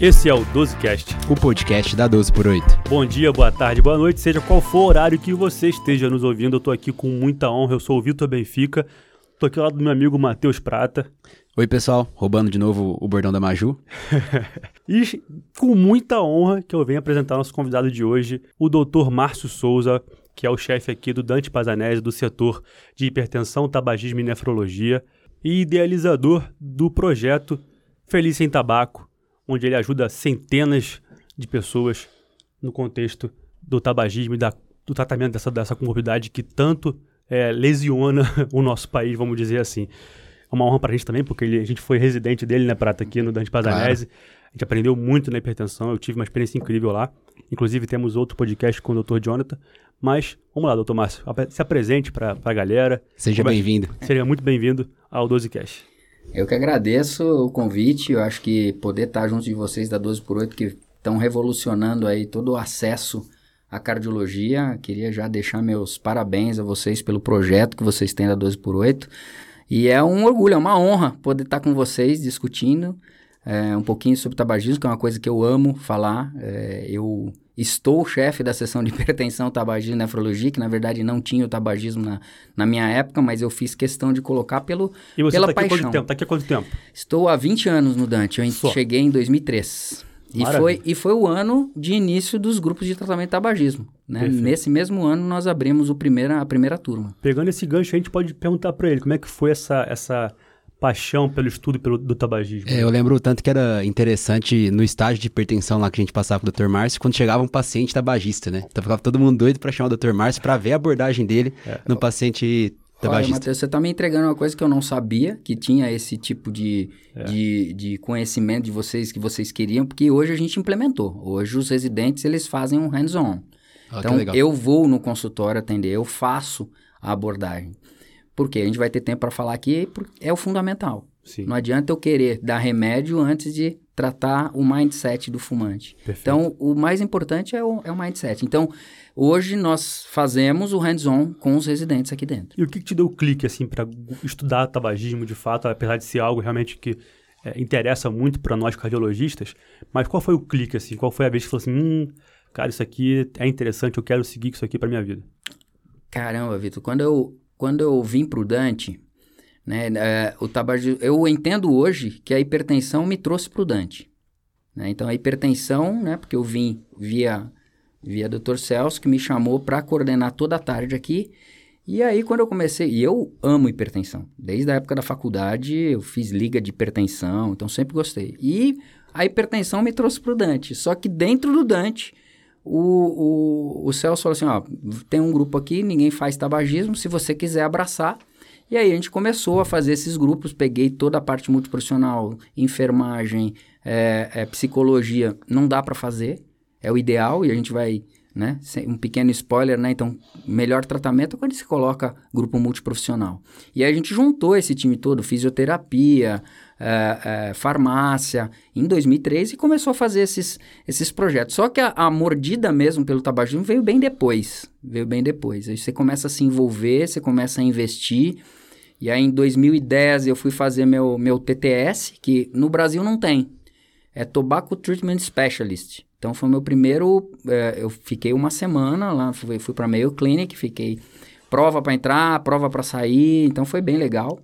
Esse é o 12cast, o podcast da 12 por 8. Bom dia, boa tarde, boa noite, seja qual for o horário que você esteja nos ouvindo. Eu tô aqui com muita honra. Eu sou o Vitor Benfica. Tô aqui ao lado do meu amigo Matheus Prata. Oi, pessoal, roubando de novo o bordão da Maju. e com muita honra que eu venho apresentar nosso convidado de hoje, o Dr. Márcio Souza, que é o chefe aqui do Dante Pazanese do setor de hipertensão, tabagismo e nefrologia e idealizador do projeto Feliz Sem Tabaco, onde ele ajuda centenas de pessoas no contexto do tabagismo e da, do tratamento dessa, dessa comorbidade que tanto é, lesiona o nosso país, vamos dizer assim. É uma honra para a gente também, porque ele, a gente foi residente dele, né, Prata, aqui no Dante Pazanese. Claro. A gente aprendeu muito na hipertensão, eu tive uma experiência incrível lá. Inclusive, temos outro podcast com o Dr. Jonathan. Mas, vamos lá, doutor Márcio, se apresente para a galera. Seja bem-vindo. Seja muito bem-vindo ao 12Cast. Eu que agradeço o convite, eu acho que poder estar junto de vocês da 12 por 8 que estão revolucionando aí todo o acesso à cardiologia. Queria já deixar meus parabéns a vocês pelo projeto que vocês têm da 12 por 8 E é um orgulho, é uma honra poder estar com vocês discutindo é, um pouquinho sobre tabagismo, que é uma coisa que eu amo falar. É, eu estou chefe da seção de hipertensão, tabagismo e nefrologia, que na verdade não tinha o tabagismo na, na minha época, mas eu fiz questão de colocar pelo, e você pela tá paixão. Aqui quanto tempo? Tá aqui há quanto tempo? Estou há 20 anos no Dante, eu Só. cheguei em 2003. E foi, e foi o ano de início dos grupos de tratamento de tabagismo. Né? Nesse mesmo ano, nós abrimos o primeira, a primeira turma. Pegando esse gancho, a gente pode perguntar para ele como é que foi essa, essa paixão pelo estudo pelo, do tabagismo. É, eu lembro tanto que era interessante no estágio de hipertensão lá que a gente passava com o Dr. Márcio, quando chegava um paciente tabagista, né? Então ficava todo mundo doido para chamar o Dr. Márcio para ver a abordagem dele é. no paciente tabagista. Olha, Matheus, você tá me entregando uma coisa que eu não sabia, que tinha esse tipo de, é. de, de conhecimento de vocês que vocês queriam, porque hoje a gente implementou. Hoje os residentes, eles fazem um hands-on. Ah, então, eu vou no consultório atender, eu faço a abordagem. Porque a gente vai ter tempo para falar aqui, é o fundamental. Sim. Não adianta eu querer dar remédio antes de tratar o mindset do fumante. Perfeito. Então, o mais importante é o, é o mindset. Então, hoje nós fazemos o hands-on com os residentes aqui dentro. E o que, que te deu o clique, assim, para estudar tabagismo de fato, apesar de ser algo realmente que é, interessa muito para nós cardiologistas, mas qual foi o clique, assim? Qual foi a vez que você falou assim, hum, cara, isso aqui é interessante, eu quero seguir isso aqui para minha vida? Caramba, Vitor, quando eu quando eu vim para o Dante, né, é, o tabagismo, eu entendo hoje que a hipertensão me trouxe para o Dante. Né? Então, a hipertensão, né, porque eu vim via, via Dr. Celso, que me chamou para coordenar toda a tarde aqui. E aí, quando eu comecei, e eu amo hipertensão. Desde a época da faculdade, eu fiz liga de hipertensão, então sempre gostei. E a hipertensão me trouxe para o Dante. Só que dentro do Dante, o, o, o Celso falou assim: ó, tem um grupo aqui, ninguém faz tabagismo, se você quiser abraçar. E aí a gente começou a fazer esses grupos, peguei toda a parte multiprofissional, enfermagem, é, é, psicologia, não dá para fazer, é o ideal e a gente vai, né, um pequeno spoiler, né, então melhor tratamento é quando se coloca grupo multiprofissional. E aí a gente juntou esse time todo, fisioterapia, é, é, farmácia, em 2013 e começou a fazer esses, esses projetos. Só que a, a, mordida mesmo pelo tabagismo veio bem depois, veio bem depois. Aí você começa a se envolver, você começa a investir. E aí em 2010 eu fui fazer meu, meu TTS, que no Brasil não tem. É Tobacco Treatment Specialist. Então foi meu primeiro. É, eu fiquei uma semana lá, fui, fui para Mayo Clinic, fiquei prova para entrar, prova para sair, então foi bem legal.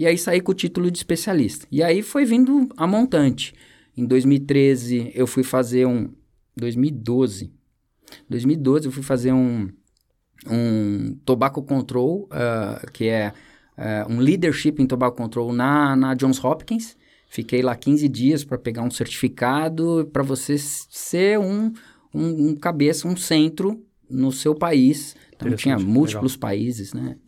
E aí saí com o título de especialista. E aí foi vindo a montante. Em 2013 eu fui fazer um 2012. 2012 eu fui fazer um um tobacco control, uh, que é uh, um leadership em tobacco control na, na Johns Hopkins. Fiquei lá 15 dias para pegar um certificado para você ser um, um, um, cabeça, um centro no seu país. Então tinha múltiplos legal. países, né?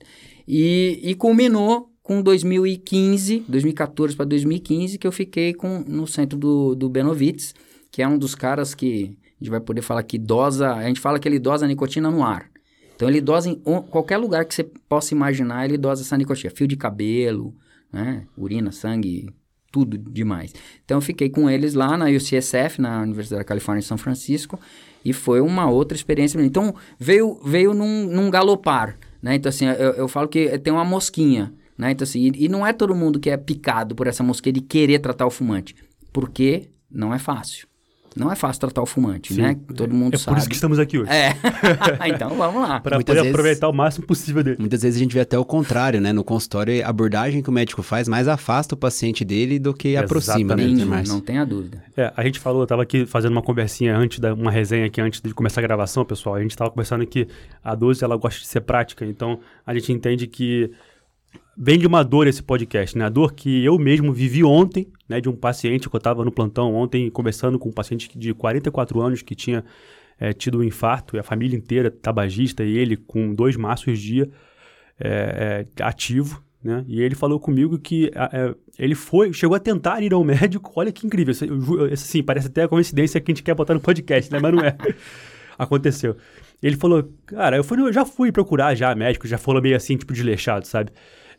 E, e culminou com 2015, 2014 para 2015, que eu fiquei com, no centro do, do Benovitz, que é um dos caras que a gente vai poder falar que dosa, a gente fala que ele dosa a nicotina no ar. Então ele dosa em qualquer lugar que você possa imaginar, ele dosa essa nicotina, fio de cabelo, né, urina, sangue, tudo demais. Então eu fiquei com eles lá na UCSF, na Universidade da Califórnia em São Francisco, e foi uma outra experiência. Então veio veio num, num galopar, né? Então assim, eu, eu falo que tem uma mosquinha. Né? Então, assim, e, e, não é todo mundo que é picado por essa mosquinha de querer tratar o fumante. Porque não é fácil. Não é fácil tratar o fumante, Sim. né? Todo mundo é sabe. É por isso que estamos aqui hoje. É. então vamos lá. Para poder vezes, aproveitar o máximo possível dele. Muitas vezes a gente vê até o contrário, né? No consultório, a abordagem que o médico faz mais afasta o paciente dele do que aproxima, né? Não, não tenha dúvida. É, a gente falou, eu estava aqui fazendo uma conversinha antes, da, uma resenha aqui antes de começar a gravação, pessoal. A gente estava conversando que a 12 ela gosta de ser prática, então a gente entende que vem de uma dor esse podcast, né? A dor que eu mesmo vivi ontem, né? De um paciente que eu estava no plantão ontem conversando com um paciente de 44 anos que tinha é, tido um infarto e a família inteira tabagista e ele com dois maços dia é, é, ativo, né? E ele falou comigo que é, ele foi, chegou a tentar ir ao médico. Olha que incrível, assim, parece até a coincidência que a gente quer botar no podcast, né? Mas não é. Aconteceu. Ele falou, cara, eu, fui, eu já fui procurar já médico, já falou meio assim, tipo, desleixado, sabe?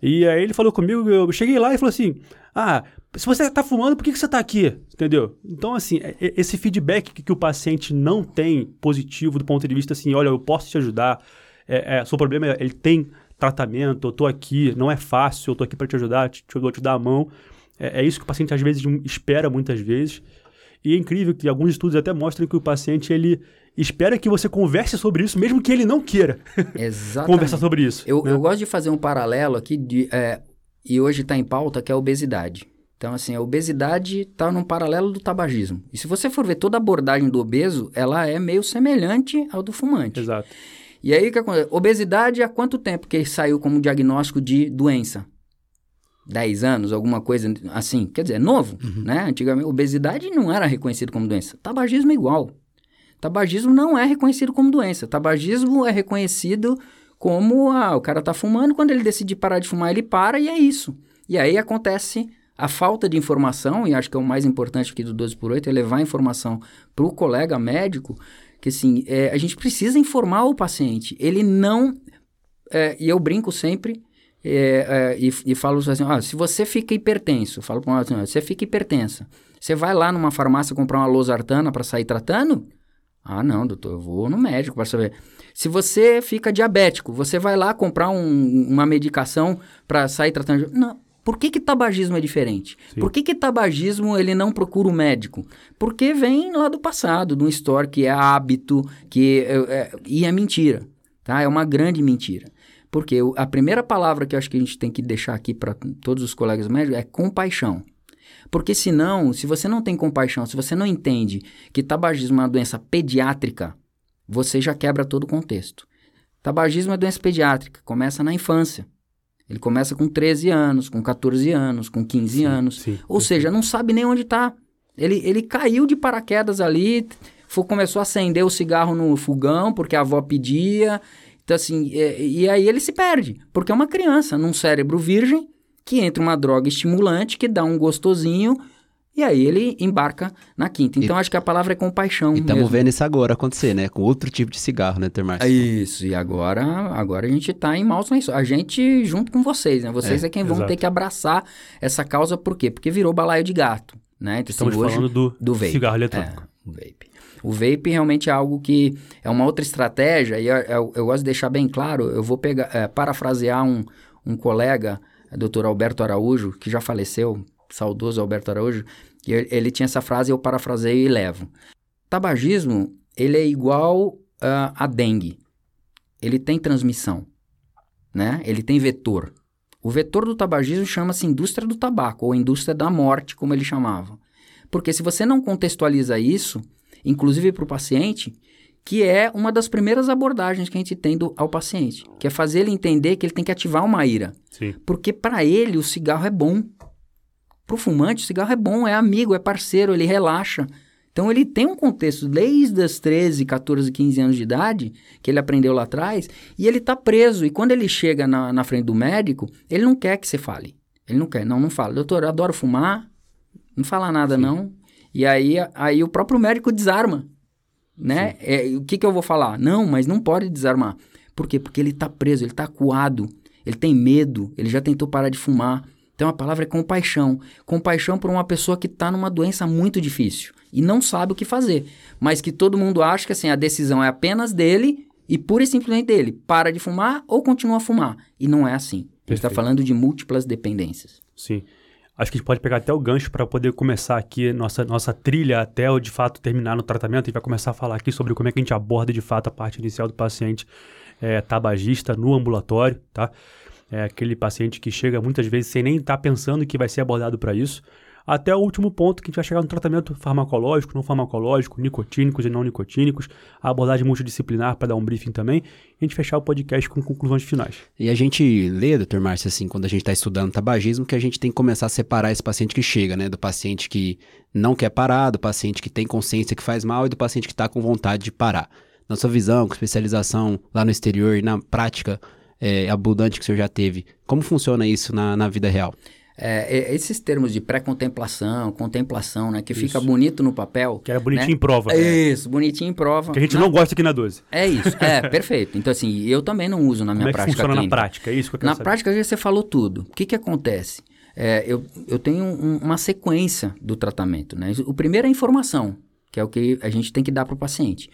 E aí ele falou comigo, eu cheguei lá e falou assim: Ah, se você tá fumando, por que, que você tá aqui? Entendeu? Então, assim, é, é, esse feedback que, que o paciente não tem positivo do ponto de vista assim, olha, eu posso te ajudar, é, é, seu problema é, ele tem tratamento, eu tô aqui, não é fácil, eu tô aqui para te ajudar, te, te, te dar a mão. É, é, isso que o paciente às vezes espera muitas vezes. E é incrível que alguns estudos até mostram que o paciente ele espera que você converse sobre isso, mesmo que ele não queira conversar sobre isso. Eu, né? eu, gosto de fazer um paralelo aqui, de, é, e hoje está em pauta, que é a obesidade. Então, assim, a obesidade está num paralelo do tabagismo. E se você for ver toda a abordagem do obeso, ela é meio semelhante ao do fumante. Exato. E aí, o que acontece? Obesidade, há quanto tempo que saiu como diagnóstico de doença? 10 anos, alguma coisa assim. Quer dizer, é novo, uhum. né? Antigamente, obesidade não era reconhecido como doença. Tabagismo é igual. Tabagismo não é reconhecido como doença. Tabagismo é reconhecido como, ah, o cara tá fumando, quando ele decide parar de fumar, ele para e é isso. E aí acontece a falta de informação, e acho que é o mais importante aqui do 12 por 8, é levar a informação para o colega médico, que assim, é, a gente precisa informar o paciente. Ele não... É, e eu brinco sempre é, é, e, e, falo assim, ah, se você fica hipertenso, falo para assim, você fica hipertensa, você vai lá numa farmácia comprar uma losartana para sair tratando? Ah, não, doutor, eu vou no médico para saber. Se você fica diabético, você vai lá comprar um, uma medicação para sair tratando. Não, por que, que tabagismo é diferente? Sim. Por que, que tabagismo ele não procura o médico? Porque vem lá do passado, de um histórico que é hábito, que é, é, e é mentira, tá? É uma grande mentira. Porque a primeira palavra que eu acho que a gente tem que deixar aqui para todos os colegas médicos é compaixão. Porque senão, se você não tem compaixão, se você não entende que tabagismo é uma doença pediátrica, você já quebra todo o contexto. Tabagismo é doença pediátrica, começa na infância. Ele começa com 13 anos, com 14 anos, com 15 sim, anos. Sim, Ou sim. seja, não sabe nem onde está. Ele, ele caiu de paraquedas ali, foi, começou a acender o cigarro no fogão porque a avó pedia, então, assim, e, e aí ele se perde, porque é uma criança num cérebro virgem que entra uma droga estimulante que dá um gostosinho e aí ele embarca na quinta. Então, e, acho que a palavra é compaixão. E estamos vendo isso agora acontecer, né? Com outro tipo de cigarro, né, Termárcio? Isso, e agora, agora a gente está em maus lençóis. A gente junto com vocês, né? Vocês é, é quem vão ter que abraçar essa causa, por quê? Porque virou balaio de gato, né? Então, Estamos hoje, falando do, do vape. cigarro eletrônico. É, o vape. O vape realmente é algo que é uma outra estratégia, e eu, eu, eu gosto de deixar bem claro, eu vou pegar, é, parafrasear um, um colega, doutor Alberto Araújo, que já faleceu, saudoso Alberto Araújo, ele, ele tinha essa frase, eu parafraseio e levo. Tabagismo, ele é igual uh, a dengue. Ele tem transmissão, né? Ele tem vetor. O vetor do tabagismo chama-se indústria do tabaco, ou indústria da morte, como ele chamava. Porque se você não contextualiza isso, inclusive para o paciente, que é uma das primeiras abordagens que a gente tem do, ao paciente, que é fazer ele entender que ele tem que ativar uma ira. Sim. Porque para ele o cigarro é bom. Para o fumante, o cigarro é bom, é amigo, é parceiro, ele relaxa. Então ele tem um contexto desde os 13, 14, 15 anos de idade, que ele aprendeu lá atrás, e ele está preso. E quando ele chega na, na frente do médico, ele não quer que você fale. Ele não quer, não, não fala. Doutor, eu adoro fumar, não fala nada Sim. não. E aí, aí o próprio médico desarma, né? É, o que, que eu vou falar? Não, mas não pode desarmar. Por quê? Porque ele está preso, ele está acuado, ele tem medo, ele já tentou parar de fumar. Então a palavra é compaixão. Compaixão por uma pessoa que está numa doença muito difícil e não sabe o que fazer. Mas que todo mundo acha que assim, a decisão é apenas dele e pura e simplesmente dele. Para de fumar ou continua a fumar. E não é assim. A gente está falando de múltiplas dependências. Sim. Acho que a gente pode pegar até o gancho para poder começar aqui nossa, nossa trilha até o de fato terminar no tratamento. A gente vai começar a falar aqui sobre como é que a gente aborda de fato a parte inicial do paciente é, tabagista no ambulatório, tá? É aquele paciente que chega muitas vezes sem nem estar tá pensando que vai ser abordado para isso até o último ponto que a gente vai chegar no tratamento farmacológico, não farmacológico, nicotínicos e não nicotínicos, a abordagem multidisciplinar para dar um briefing também, e a gente fechar o podcast com conclusões finais. E a gente lê, doutor Márcio, assim, quando a gente está estudando tabagismo, que a gente tem que começar a separar esse paciente que chega, né, do paciente que não quer parar, do paciente que tem consciência que faz mal e do paciente que está com vontade de parar. Na sua visão, com especialização lá no exterior e na prática é, abundante que o senhor já teve, como funciona isso na, na vida real? É, esses termos de pré-contemplação, contemplação, né? Que isso. fica bonito no papel. Que era bonitinho né? em prova. É isso, bonitinho em prova. Que a gente não, não gosta aqui na 12. É isso, é, perfeito. Então, assim, eu também não uso na minha Como prática. É que funciona clínica. na prática? É isso que eu quero Na saber. prática, você falou tudo. O que, que acontece? É, eu, eu tenho um, uma sequência do tratamento, né? O primeiro é a informação, que é o que a gente tem que dar para o paciente.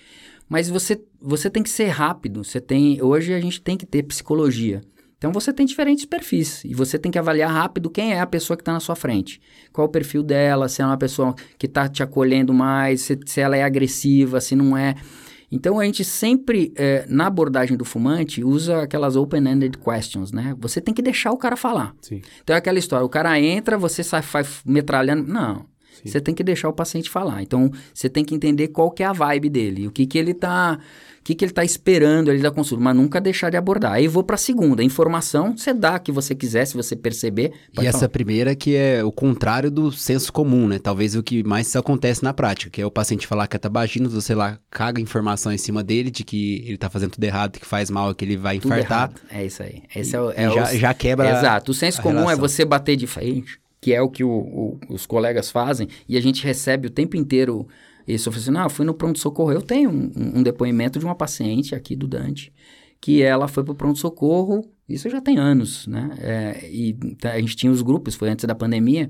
Mas você, você tem que ser rápido. Você tem, hoje a gente tem que ter psicologia. Então você tem diferentes perfis e você tem que avaliar rápido quem é a pessoa que está na sua frente. Qual o perfil dela, se é uma pessoa que está te acolhendo mais, se, se, ela é agressiva, se não é. Então a gente sempre, é, na abordagem do fumante, usa aquelas open-ended questions, né? Você tem que deixar o cara falar. Sim. Então é aquela história, o cara entra, você sai metralhando. Não. Sim. Você tem que deixar o paciente falar. Então, você tem que entender qual que é a vibe dele, o que, que ele está o que, que ele está esperando ali da consulta, mas nunca deixar de abordar. Aí vou para a segunda. Informação você dá a que você quiser, se você perceber. E falar. essa primeira que é o contrário do senso comum, né? Talvez o que mais acontece na prática, que é o paciente falar que é tabagino, você lá caga informação em cima dele de que ele está fazendo tudo errado, que faz mal, que ele vai tudo infartar. Errado. É isso aí. Esse é o, é já, o... já quebra. Exato. O senso comum relação. é você bater de frente, que é o que o, o, os colegas fazem, e a gente recebe o tempo inteiro isso. Eu falei assim, não, eu fui no pronto-socorro. Eu tenho um, um, depoimento de uma paciente aqui do Dante, que ela foi pro pronto-socorro, isso já tem anos, né? É, e a gente tinha os grupos, foi antes da pandemia,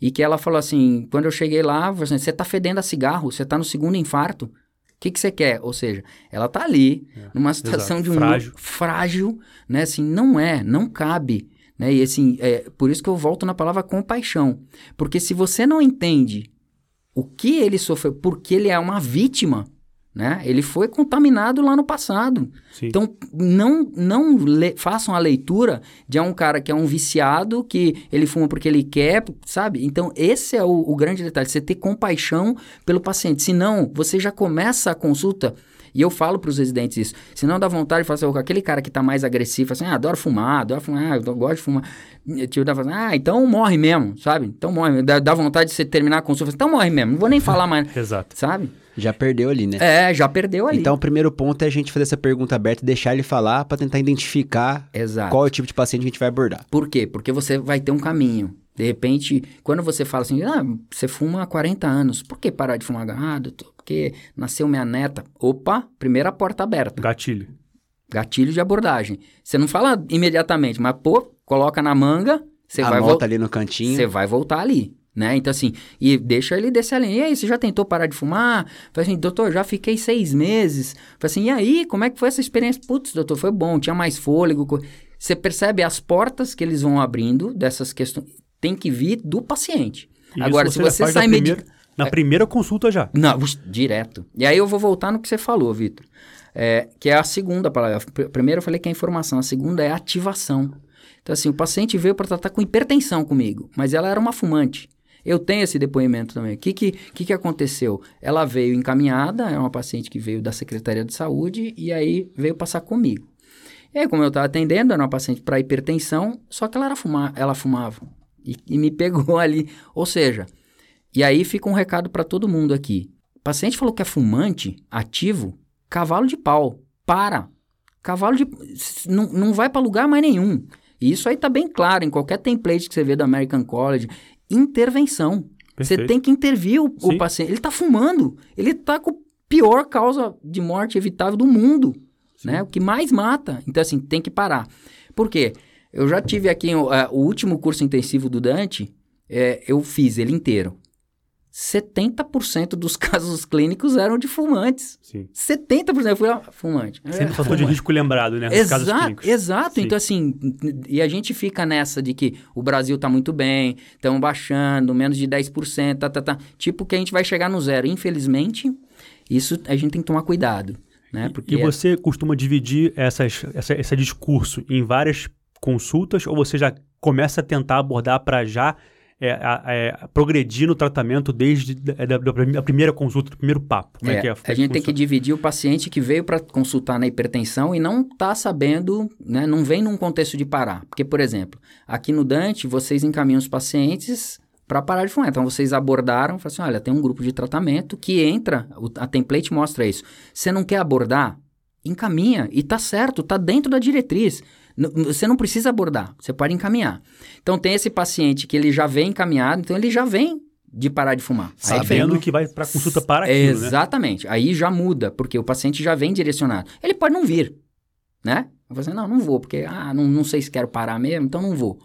e que ela falou assim, quando eu cheguei lá, assim, você tá fedendo a cigarro, você tá no segundo infarto, o que, que você quer? Ou seja, ela tá ali, é, numa situação exato. de um frágil. frágil, né? Assim, não é, não cabe. Né? E assim, é por isso que eu volto na palavra compaixão. Porque se você não entende o que ele sofreu, porque ele é uma vítima, né? Ele foi contaminado lá no passado. Sim. Então, não, não le, façam a leitura de um cara que é um viciado, que ele fuma porque ele quer, sabe? Então, esse é o, o grande detalhe, você ter compaixão pelo paciente. Senão, você já começa a consulta e eu falo para os residentes isso. Se não dá vontade de fazer assim, aquele cara que está mais agressivo, assim, ah, adoro fumar, adoro fumar, eu gosto de fumar. Tipo, dá assim, ah, então morre mesmo, sabe? Então morre. Dá, dá vontade de você terminar a consulta, então morre mesmo, não vou nem falar mais. Exato. Sabe? Já perdeu ali, né? É, já perdeu ali. Então, o primeiro ponto é a gente fazer essa pergunta aberta e deixar ele falar para tentar identificar Exato. qual é o tipo de paciente que a gente vai abordar. Por quê? Porque você vai ter um caminho. De repente, quando você fala assim, ah, você fuma há 40 anos, por que parar de fumar? Ah, doutor, porque nasceu minha neta. Opa, primeira porta aberta. Gatilho. Gatilho de abordagem. Você não fala imediatamente, mas pô, coloca na manga, você vai volta ali no cantinho. Você vai voltar ali. Né? Então, assim, e deixa ele descer a linha. E aí, você já tentou parar de fumar? Falei assim, doutor, já fiquei seis meses. Falei assim, e aí, como é que foi essa experiência? Putz, doutor, foi bom, tinha mais fôlego. Você percebe as portas que eles vão abrindo dessas questões tem que vir do paciente. E Agora, se você sai primeira, Na é, primeira consulta já. Não, direto. E aí eu vou voltar no que você falou, Vitor. É, que é a segunda palavra. Primeiro eu falei que é informação, a segunda é ativação. Então, assim, o paciente veio para tratar com hipertensão comigo, mas ela era uma fumante. Eu tenho esse depoimento também. O que, que, que, que aconteceu? Ela veio encaminhada, é uma paciente que veio da Secretaria de Saúde e aí veio passar comigo. E aí, como eu estava atendendo, era uma paciente para hipertensão, só que ela, era fumar, ela fumava. E, e me pegou ali. Ou seja, e aí fica um recado para todo mundo aqui. O paciente falou que é fumante, ativo, cavalo de pau. Para. Cavalo de. Não, não vai para lugar mais nenhum. E isso aí tá bem claro em qualquer template que você vê do American College. Intervenção. Perfeito. Você tem que intervir o, o, paciente. Ele tá fumando. Ele tá com a pior causa de morte evitável do mundo. Né? O que mais mata. Então, assim, tem que parar. Por quê? Eu já tive aqui uh, o último curso intensivo do Dante, é, eu fiz ele inteiro. 70% dos casos clínicos eram de fumantes. Sim. 70% eu fui lá, fumante. Sempre É, fator de risco lembrado, né? Casos Exato. Sim. Então, assim, e a gente fica nessa de que o Brasil tá muito bem, estão baixando, menos de 10%, tá, tá, tá. Tipo que a gente vai chegar no zero. Infelizmente, isso a gente tem que tomar cuidado, né? Porque E você costuma dividir essas, essa, esse discurso em várias consultas ou você já começa a tentar abordar para já é, a- é, progredir no tratamento desde a, da- a primeira consulta, do primeiro papo? Como é, É, que é? a gente tem que dividir o paciente que veio para consultar na hipertensão e não está sabendo, né, não vem num contexto de parar. Porque, por exemplo, aqui no Dante, vocês encaminham os pacientes para parar de fumar. Então, vocês abordaram, falaram assim, olha, tem um grupo de tratamento que entra, a template mostra isso. Você não quer abordar? Encaminha, e tá certo, tá dentro da diretriz. Você não precisa abordar, você pode encaminhar. Então, tem esse paciente que ele já vem encaminhado, então ele já vem de parar de fumar. Sabendo que vai para consulta para aquilo, né? Exatamente. Aí já muda, porque o paciente já vem direcionado. Ele pode não vir, né? Eu falo assim, não, não vou, porque, ah, não, não sei se quero parar mesmo, então não vou.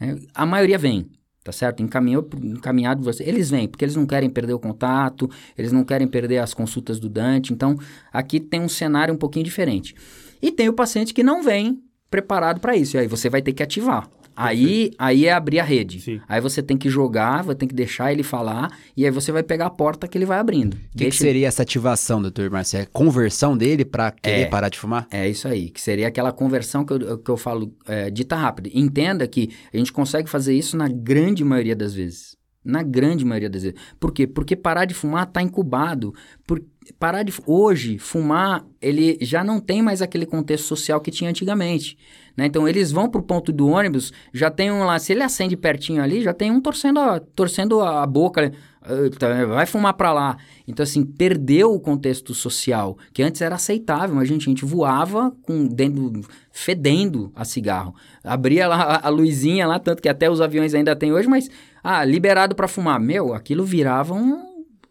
né? A maioria vem, tá certo? Encaminhou, encaminhado você. Eles vêm, porque eles não querem perder o contato, eles não querem perder as consultas do Dante. Então, aqui tem um cenário um pouquinho diferente. E tem o paciente que não vem preparado para isso. E aí você vai ter que ativar. Aí, aí é abrir a rede. Sim. Aí você tem que jogar, vai ter que deixar ele falar, e aí você vai pegar a porta que ele vai abrindo. O que, que seria essa ativação, doutor Marcelo? É conversão dele para querer É. parar de fumar? É isso aí, que seria aquela conversão que eu, que eu falo é, dita rápida. Entenda que a gente consegue fazer isso na grande maioria das vezes. Na grande maioria das vezes. Por quê? Porque parar de fumar está incubado. Por, parar de, hoje, fumar, ele já não tem mais aquele contexto social que tinha antigamente. né? Então, eles vão pro ponto do ônibus, já tem um lá, se ele acende pertinho ali, já tem um torcendo a, torcendo a boca, vai fumar pra lá. Então, assim, perdeu o contexto social, que antes era aceitável, mas gente, a gente voava com dentro, fedendo a cigarro. Abria lá a, a luzinha lá, tanto que até os aviões ainda tem hoje, mas, ah, liberado pra fumar. Meu, aquilo virava um...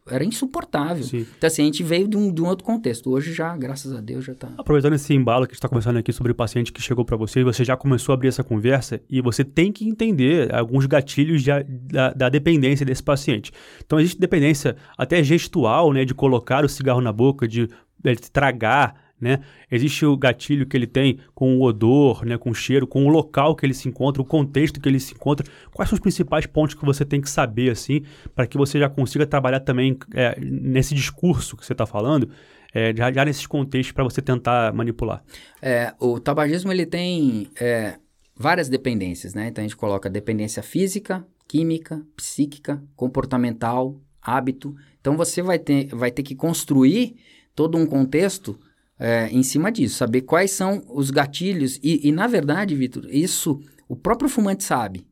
Era insuportável. Sim. Então, assim, a gente veio de um, de um outro contexto. Hoje já, graças a Deus, já tá... Aproveitando esse embalo que a gente está conversando aqui sobre o paciente que chegou para você, você já começou a abrir essa conversa e você tem que entender alguns gatilhos de- da, da dependência desse paciente. Então, existe dependência até gestual, né, de colocar o cigarro na boca, de, de tragar, né? Existe o gatilho que ele tem com o odor, né, com o cheiro, com o local que ele se encontra, o contexto que ele se encontra. Quais são os principais pontos que você tem que saber, assim, para que você já consiga trabalhar também é, nesse discurso que você está falando, é, já, já nesses contextos para você tentar manipular? É, o tabagismo ele tem é, várias dependências, né? Então a gente coloca dependência física, química, psíquica, comportamental, hábito. Então você vai ter, vai ter que construir todo um contexto é, em cima disso, saber quais são os gatilhos. E, e, na verdade, Vitor, isso o próprio fumante sabe.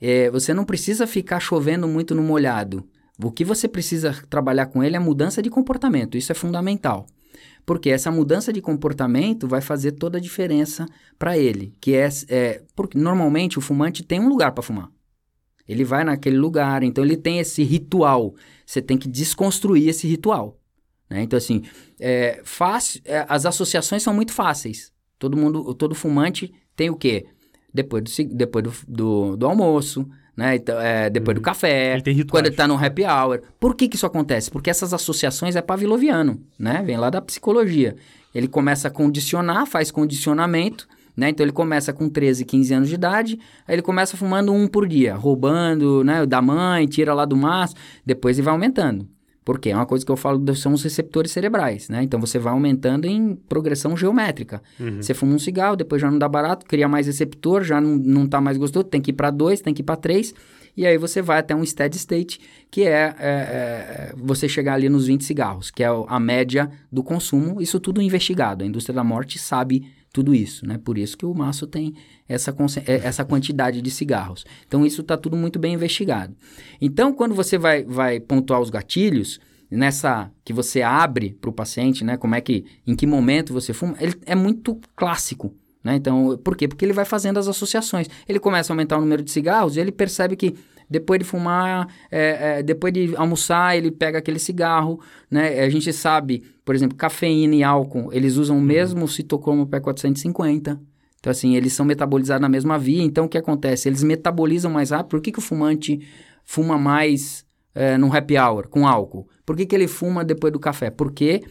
É, você não precisa ficar chovendo muito no molhado. O que você precisa trabalhar com ele é mudança de comportamento. Isso é fundamental. Porque essa mudança de comportamento vai fazer toda a diferença para ele. Que é, é, porque normalmente o fumante tem um lugar para fumar. Ele vai naquele lugar, então ele tem esse ritual. Você tem que desconstruir esse ritual. Né? Então, assim, é, fácil, é, as associações são muito fáceis. Todo mundo, todo fumante tem o quê? Depois do, depois do, do, do almoço, né? Então, é, depois do café, Ele quando ele tá no happy hour. Por que que isso acontece? Porque essas associações é pavloviano, né? Vem lá da psicologia. Ele começa a condicionar, faz condicionamento, né? Então ele começa com 13, 15 anos de idade, aí ele começa fumando um por dia, roubando, né, da mãe, tira lá do maço, depois ele vai aumentando. Porque é uma coisa que eu falo, são os receptores cerebrais, né? Então você vai aumentando em progressão geométrica. Você fuma um cigarro, depois já não dá barato, cria mais receptor, já não, não tá mais gostoso, tem que ir para dois, tem que ir para três, e aí você vai até um steady state, que é, é, é, você chegar ali nos 20 cigarros, que é a média do consumo, isso tudo investigado. A indústria da morte sabe tudo isso, né? Por isso que o maço tem essa, é, essa quantidade de cigarros. Então, isso está tudo muito bem investigado. Então, quando você vai, vai pontuar os gatilhos, nessa que você abre para o paciente, né? Como é que, em que momento você fuma, ele é muito clássico. Né? Então, por quê? Porque ele vai fazendo as associações. Ele começa a aumentar o número de cigarros e ele percebe que depois de fumar, é, é, depois de almoçar, ele pega aquele cigarro, né? A gente sabe, por exemplo, cafeína e álcool, eles usam o mesmo citocromo P450. Então, assim, eles são metabolizados na mesma via. Então, o que acontece? Eles metabolizam mais rápido. Por que, que o fumante fuma mais é, num happy hour com álcool? Por que, que ele fuma depois do café? Porque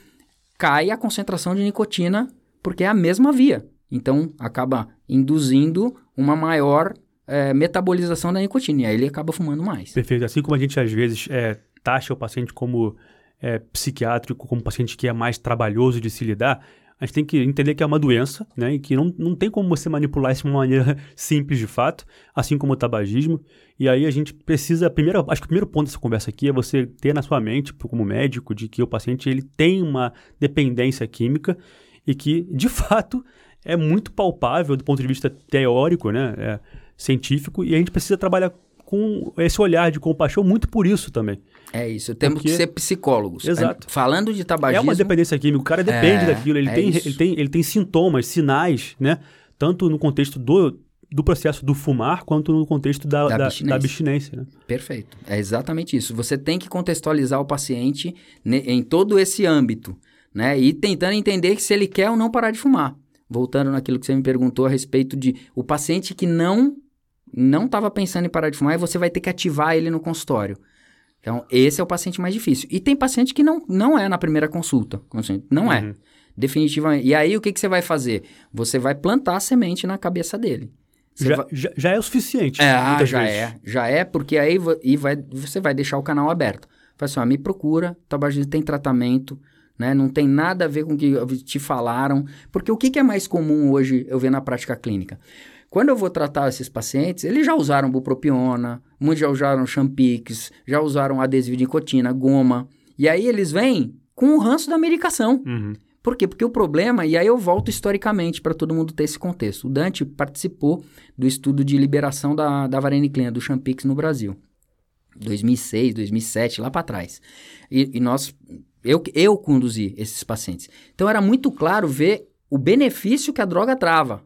cai a concentração de nicotina, porque é a mesma via. Então, acaba induzindo uma maior é, metabolização da nicotina. E aí ele acaba fumando mais. Perfeito. Assim como a gente, às vezes, é, taxa o paciente como é, psiquiátrico, como paciente que é mais trabalhoso de se lidar, a gente tem que entender que é uma doença, né? E que não, não tem como você manipular isso de uma maneira simples de fato, assim como o tabagismo. E aí a gente precisa, primeiro, acho que o primeiro ponto dessa conversa aqui é você ter na sua mente, como médico, de que o paciente ele tem uma dependência química e que, de fato, é muito palpável do ponto de vista teórico, né? É, científico, e a gente precisa trabalhar com esse olhar de compaixão muito por isso também. É isso, temos Porque... que ser psicólogos. Exato. Falando de tabagismo... É uma dependência química, o cara depende É, daquilo, ele, é tem, isso. ele, tem, ele tem sintomas, sinais, né? Tanto no contexto do, do processo do fumar, quanto no contexto da, Da da, abstinência. da abstinência, né? Perfeito. É exatamente isso. Você tem que contextualizar o paciente em todo esse âmbito, né? E tentando entender se ele quer ou não parar de fumar. Voltando naquilo que você me perguntou a respeito de o paciente que não não estava pensando em parar de fumar e você vai ter que ativar ele no consultório. Então, esse é o paciente mais difícil. E tem paciente que não, não é na primeira consulta. Consciente. Não é. Uhum. Definitivamente. E aí, o que, que você vai fazer? Você vai plantar a semente na cabeça dele. Já, vai- já, já é o suficiente. é, ah, já vezes. é. Já é, porque aí e vai, você vai deixar o canal aberto. Fala assim, ó, me procura, tabagismo tem tratamento, né? Não tem nada a ver com o que te falaram. Porque o que, que é mais comum hoje eu ver na prática clínica? Quando eu vou tratar esses pacientes, eles já usaram bupropiona, muitos já usaram Champix, já usaram adesivo de nicotina, goma. E aí eles vêm com o ranço da medicação. Uhum. Por quê? Porque o problema, e aí eu volto historicamente para todo mundo ter esse contexto. O Dante participou do estudo de liberação da, da vareniclina, do Champix no Brasil. 2006, 2007, lá para trás. E, e nós, eu, eu conduzi esses pacientes. Então era muito claro ver o benefício que a droga trava,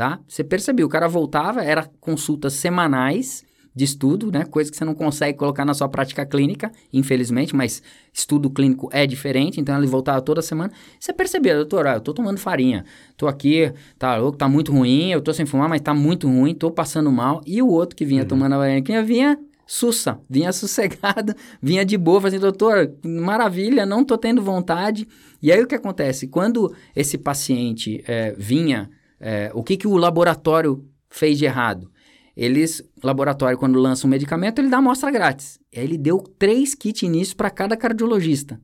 tá? Você percebeu, o cara voltava, era consultas semanais de estudo, né? Coisa que você não consegue colocar na sua prática clínica, infelizmente, mas estudo clínico é diferente, então ele voltava toda semana. Você percebeu, doutor, ah, eu tô tomando farinha, tô aqui, tá louco, tá muito ruim, eu tô sem fumar, mas tá muito ruim, tô passando mal. E o outro que vinha tomando a vareniclina vinha sussa, vinha sossegado, vinha de boa, fazendo, doutor, maravilha, não tô tendo vontade. E aí o que acontece? Quando esse paciente eh, vinha, eh, o que, que o laboratório fez de errado? Eles, o laboratório, quando lança um medicamento, ele dá amostra grátis. E aí ele deu três kits nisso para cada cardiologista. O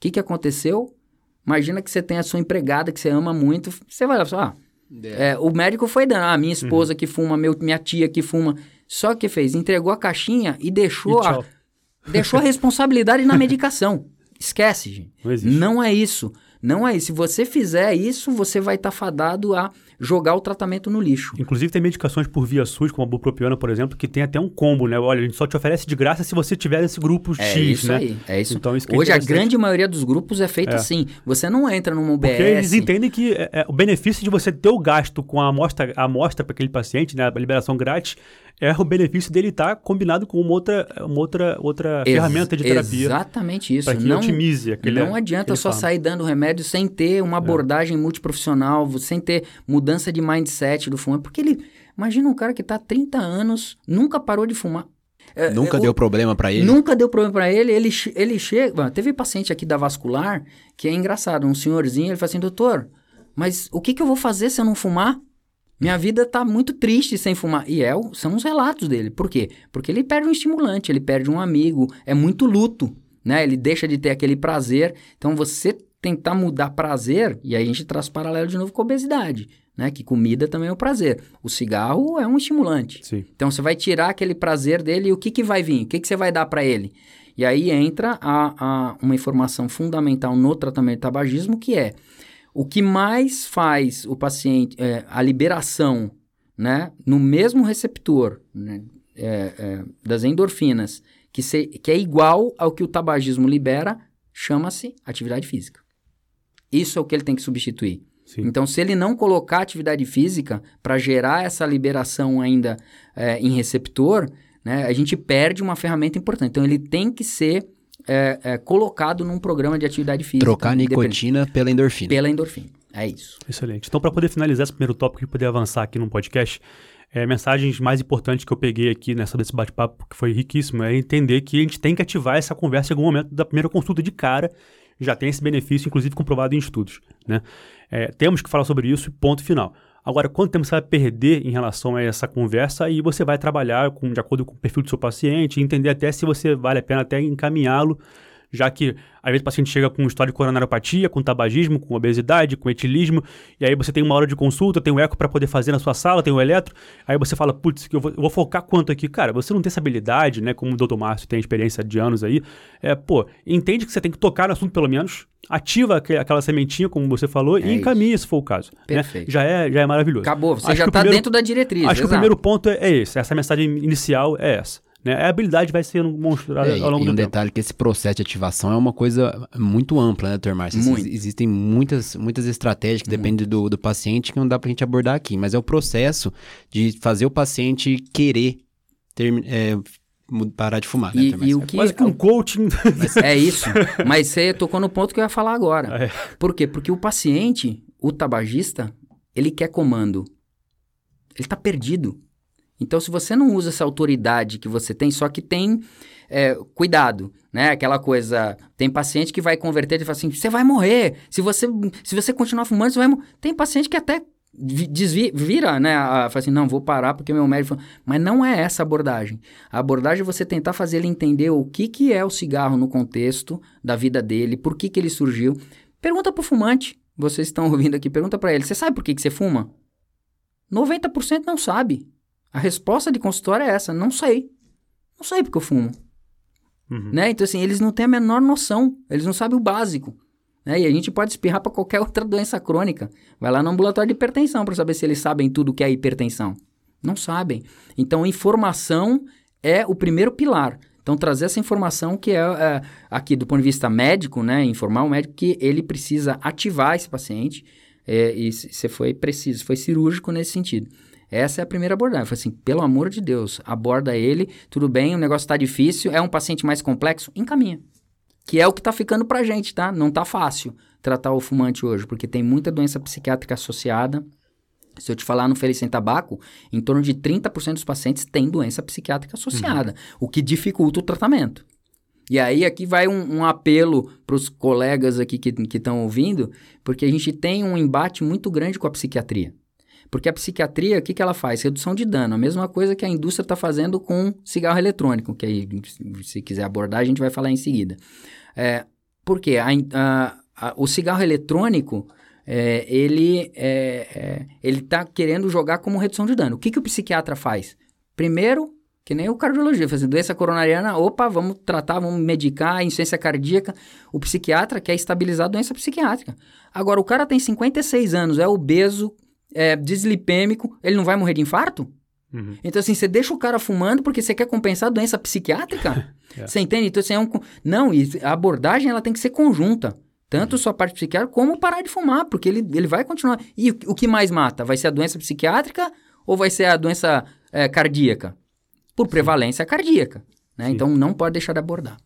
que, que aconteceu? Imagina que você tem a sua empregada que você ama muito, você vai lá e fala, ah, é, o médico foi dando, ah, minha esposa que fuma, meu, minha tia que fuma. Só que fez, entregou a caixinha e deixou, E a, deixou a responsabilidade na medicação. Esquece, gente. Não. Não é isso. Não é isso. Se você fizer isso, você vai estar fadado a jogar o tratamento no lixo. Inclusive tem medicações por via SUS, como a bupropiona, por exemplo, que tem até um combo, né? Olha, a gente só te oferece de graça se você tiver esse grupo É X, isso né? aí. É isso. Então, isso é Hoje a interessante. grande maioria dos grupos é feito É. assim. Você não entra numa UBS. Porque eles entendem que é, é, o benefício de você ter o gasto com a amostra, a amostra para aquele paciente, né, a liberação grátis, é o benefício dele estar combinado com uma outra, uma outra, outra Ex- ferramenta de terapia Exatamente isso. para que não, otimize aquele não adianta só sair dando remédio sem ter É. uma abordagem multiprofissional, sem ter mudança de mindset do fumante. Porque ele. Imagina um cara que tá há 30 anos, nunca parou de fumar. É, Nunca é, deu o- problema pra ele. Nunca deu problema pra ele, ele, ele chega. Teve paciente aqui da vascular que é engraçado, um senhorzinho, ele fala assim: doutor, mas o que, que eu vou fazer se eu não fumar? Minha vida tá muito triste sem fumar. E é, são os relatos dele. Por quê? Porque ele perde um estimulante, ele perde um amigo, é muito luto, né? Ele deixa de ter aquele prazer. Então você tentar mudar prazer, e aí a gente traz paralelo de novo com a obesidade, né? Que comida também é um prazer. O cigarro é um estimulante. Sim. Então você vai tirar aquele prazer dele e o que, que vai vir? O que, que você vai dar para ele? E aí entra a, a- uma informação fundamental no tratamento de tabagismo que é o que mais faz o paciente, é, a liberação né, no mesmo receptor né, é, é, das endorfinas, que, se- que é igual ao que o tabagismo libera, chama-se atividade física. Isso é o que ele tem que substituir. Sim. Então, se ele não colocar atividade física para gerar essa liberação ainda é, em receptor, né, a gente perde uma ferramenta importante. Então, ele tem que ser é, é, colocado num programa de atividade física. Trocar nicotina pela endorfina. Pela endorfina. É isso. Excelente. Então, para poder finalizar esse primeiro tópico e poder avançar aqui no podcast, é, mensagens mais importantes que eu peguei aqui nessa desse bate-papo, que foi riquíssimo, é entender que a gente tem que ativar essa conversa em algum momento da primeira consulta de cara. Já tem esse benefício, inclusive comprovado em estudos. Né? É, temos que falar sobre isso, ponto final. Agora, quanto tempo você vai perder em relação a essa conversa e você vai trabalhar com, de acordo com o perfil do seu paciente, entender até se você vale a pena até encaminhá-lo já que às vezes o paciente chega com história de coronariopatia, com tabagismo, com obesidade, com etilismo, e aí você tem uma hora de consulta, tem um eco para poder fazer na sua sala, tem o um eletro, aí você fala, putz, eu, eu vou, focar quanto aqui? Cara, você não tem essa habilidade, né, como o Dr. Márcio tem experiência de anos aí, é, pô, entende que você tem que tocar no assunto pelo menos, ativa aquela sementinha, como você falou, é e encaminha se for o caso. Né? Perfeito. Né? Já, é, já é maravilhoso. Acabou, você acho já está dentro da diretriz. Acho exato. que o primeiro ponto é, é esse, essa mensagem inicial é essa. Né? A habilidade vai sendo mostrada é, ao longo e do um tempo. detalhe que esse processo de ativação é uma coisa muito ampla, né, Dr. Márcio? Muito. Existem muitas, muitas estratégias que muito. dependem do, do paciente que não dá pra gente abordar aqui, mas é o processo de fazer o paciente querer ter, é, parar de fumar, né, e, né, e o que... É quase que um coaching. é isso. Mas você tocou no ponto que eu ia falar agora. É. Por quê? Porque o paciente, o tabagista, ele quer comando. Ele tá perdido. Então, se você não usa essa autoridade que você tem, só que tem é, cuidado, né? Aquela coisa, tem paciente que vai converter e fala assim, você vai morrer, se você, se você continuar fumando, você vai morrer. Tem paciente que até desvira, vira, né? Fala assim, não, vou parar porque meu médico... Mas não é essa a abordagem. A abordagem é você tentar fazer ele entender o que, que é o cigarro no contexto da vida dele, por que, que ele surgiu. Pergunta pro fumante, vocês estão ouvindo aqui, pergunta para ele, você sabe por que, que você fuma? 90% não sabe. A resposta de consultório é essa: não sei. Não sei porque eu fumo. Uhum. Né? Então, assim, eles não têm a menor noção. Eles não sabem o básico. Né? E a gente pode espirrar para qualquer outra doença crônica. Vai lá no ambulatório de hipertensão para saber se eles sabem tudo o que é hipertensão. Não sabem. Então, informação é o primeiro pilar. Então, trazer essa informação que é, é, aqui do ponto de vista médico, né? Informar o médico que ele precisa ativar esse paciente. É, e você foi preciso, foi cirúrgico nesse sentido. Essa é a primeira abordagem. Eu falei assim, pelo amor de Deus, aborda ele, tudo bem, o negócio está difícil, é um paciente mais complexo, encaminha. Que é o que está ficando pra gente, tá? Não tá fácil tratar o fumante hoje, porque tem muita doença psiquiátrica associada. Se eu te falar no Feliz Sem Tabaco, em torno de 30% dos pacientes têm doença psiquiátrica associada, uhum. o que dificulta o tratamento. E aí aqui vai um, um apelo para os colegas aqui que estão ouvindo, porque a gente tem um embate muito grande com a psiquiatria. Porque a psiquiatria, o que, que ela faz? Redução de dano. A mesma coisa que a indústria está fazendo com cigarro eletrônico, que aí, se quiser abordar, a gente vai falar em seguida. É, por quê? A, a, a, o cigarro eletrônico, é, ele é, é está querendo jogar como redução de dano. O que, que o psiquiatra faz? Primeiro, que nem o cardiologia, fazendo doença coronariana, opa, vamos tratar, vamos medicar, insuficiência cardíaca. O psiquiatra quer estabilizar a doença psiquiátrica. Agora, o cara tem 56 anos, é obeso, é, dislipêmico, ele não vai morrer de infarto? Uhum. Então, assim, você deixa o cara fumando porque você quer compensar a doença psiquiátrica? é. Você entende? Então, assim, é um... Não, a abordagem ela tem que ser conjunta. Tanto uhum. sua parte psiquiátrica como parar de fumar, porque ele, ele vai continuar. E o, o que mais mata? Vai ser a doença psiquiátrica ou vai ser a doença é, cardíaca? Por prevalência Sim. cardíaca. Né? Então, não pode deixar de abordar.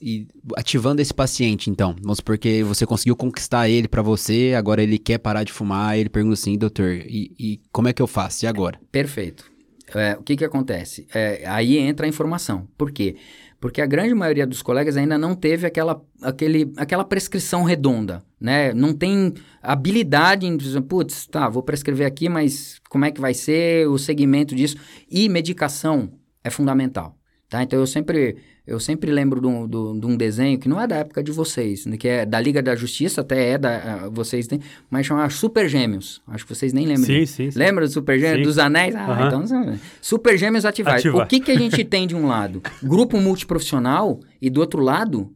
E ativando esse paciente, então, vamos porque você conseguiu conquistar ele para você, agora ele quer parar de fumar, ele pergunta assim, doutor, e, e como é que eu faço? E agora? Perfeito. É, o que que acontece? É, aí entra a informação. Por quê? Porque a grande maioria dos colegas ainda não teve aquela, aquele, aquela prescrição redonda, né? Não tem habilidade em dizer, putz, tá, vou prescrever aqui, mas como é que vai ser o segmento disso? E medicação é fundamental, tá? Então eu sempre eu sempre lembro de um, de um, desenho que não é da época de vocês, né, que é da Liga da Justiça, até é da. Vocês têm, mas chama Super Gêmeos. Acho que vocês nem lembram. Sim, sim. sim. Lembra do Super Gêmeos? Sim. Dos anéis? Ah, uhum. então. Super Gêmeos ativados. Ativar. O que, que a gente tem de um lado? Grupo multiprofissional e do outro lado,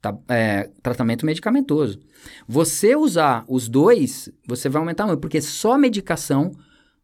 tá, é, tratamento medicamentoso. Você usar os dois, você vai aumentar muito, porque só medicação,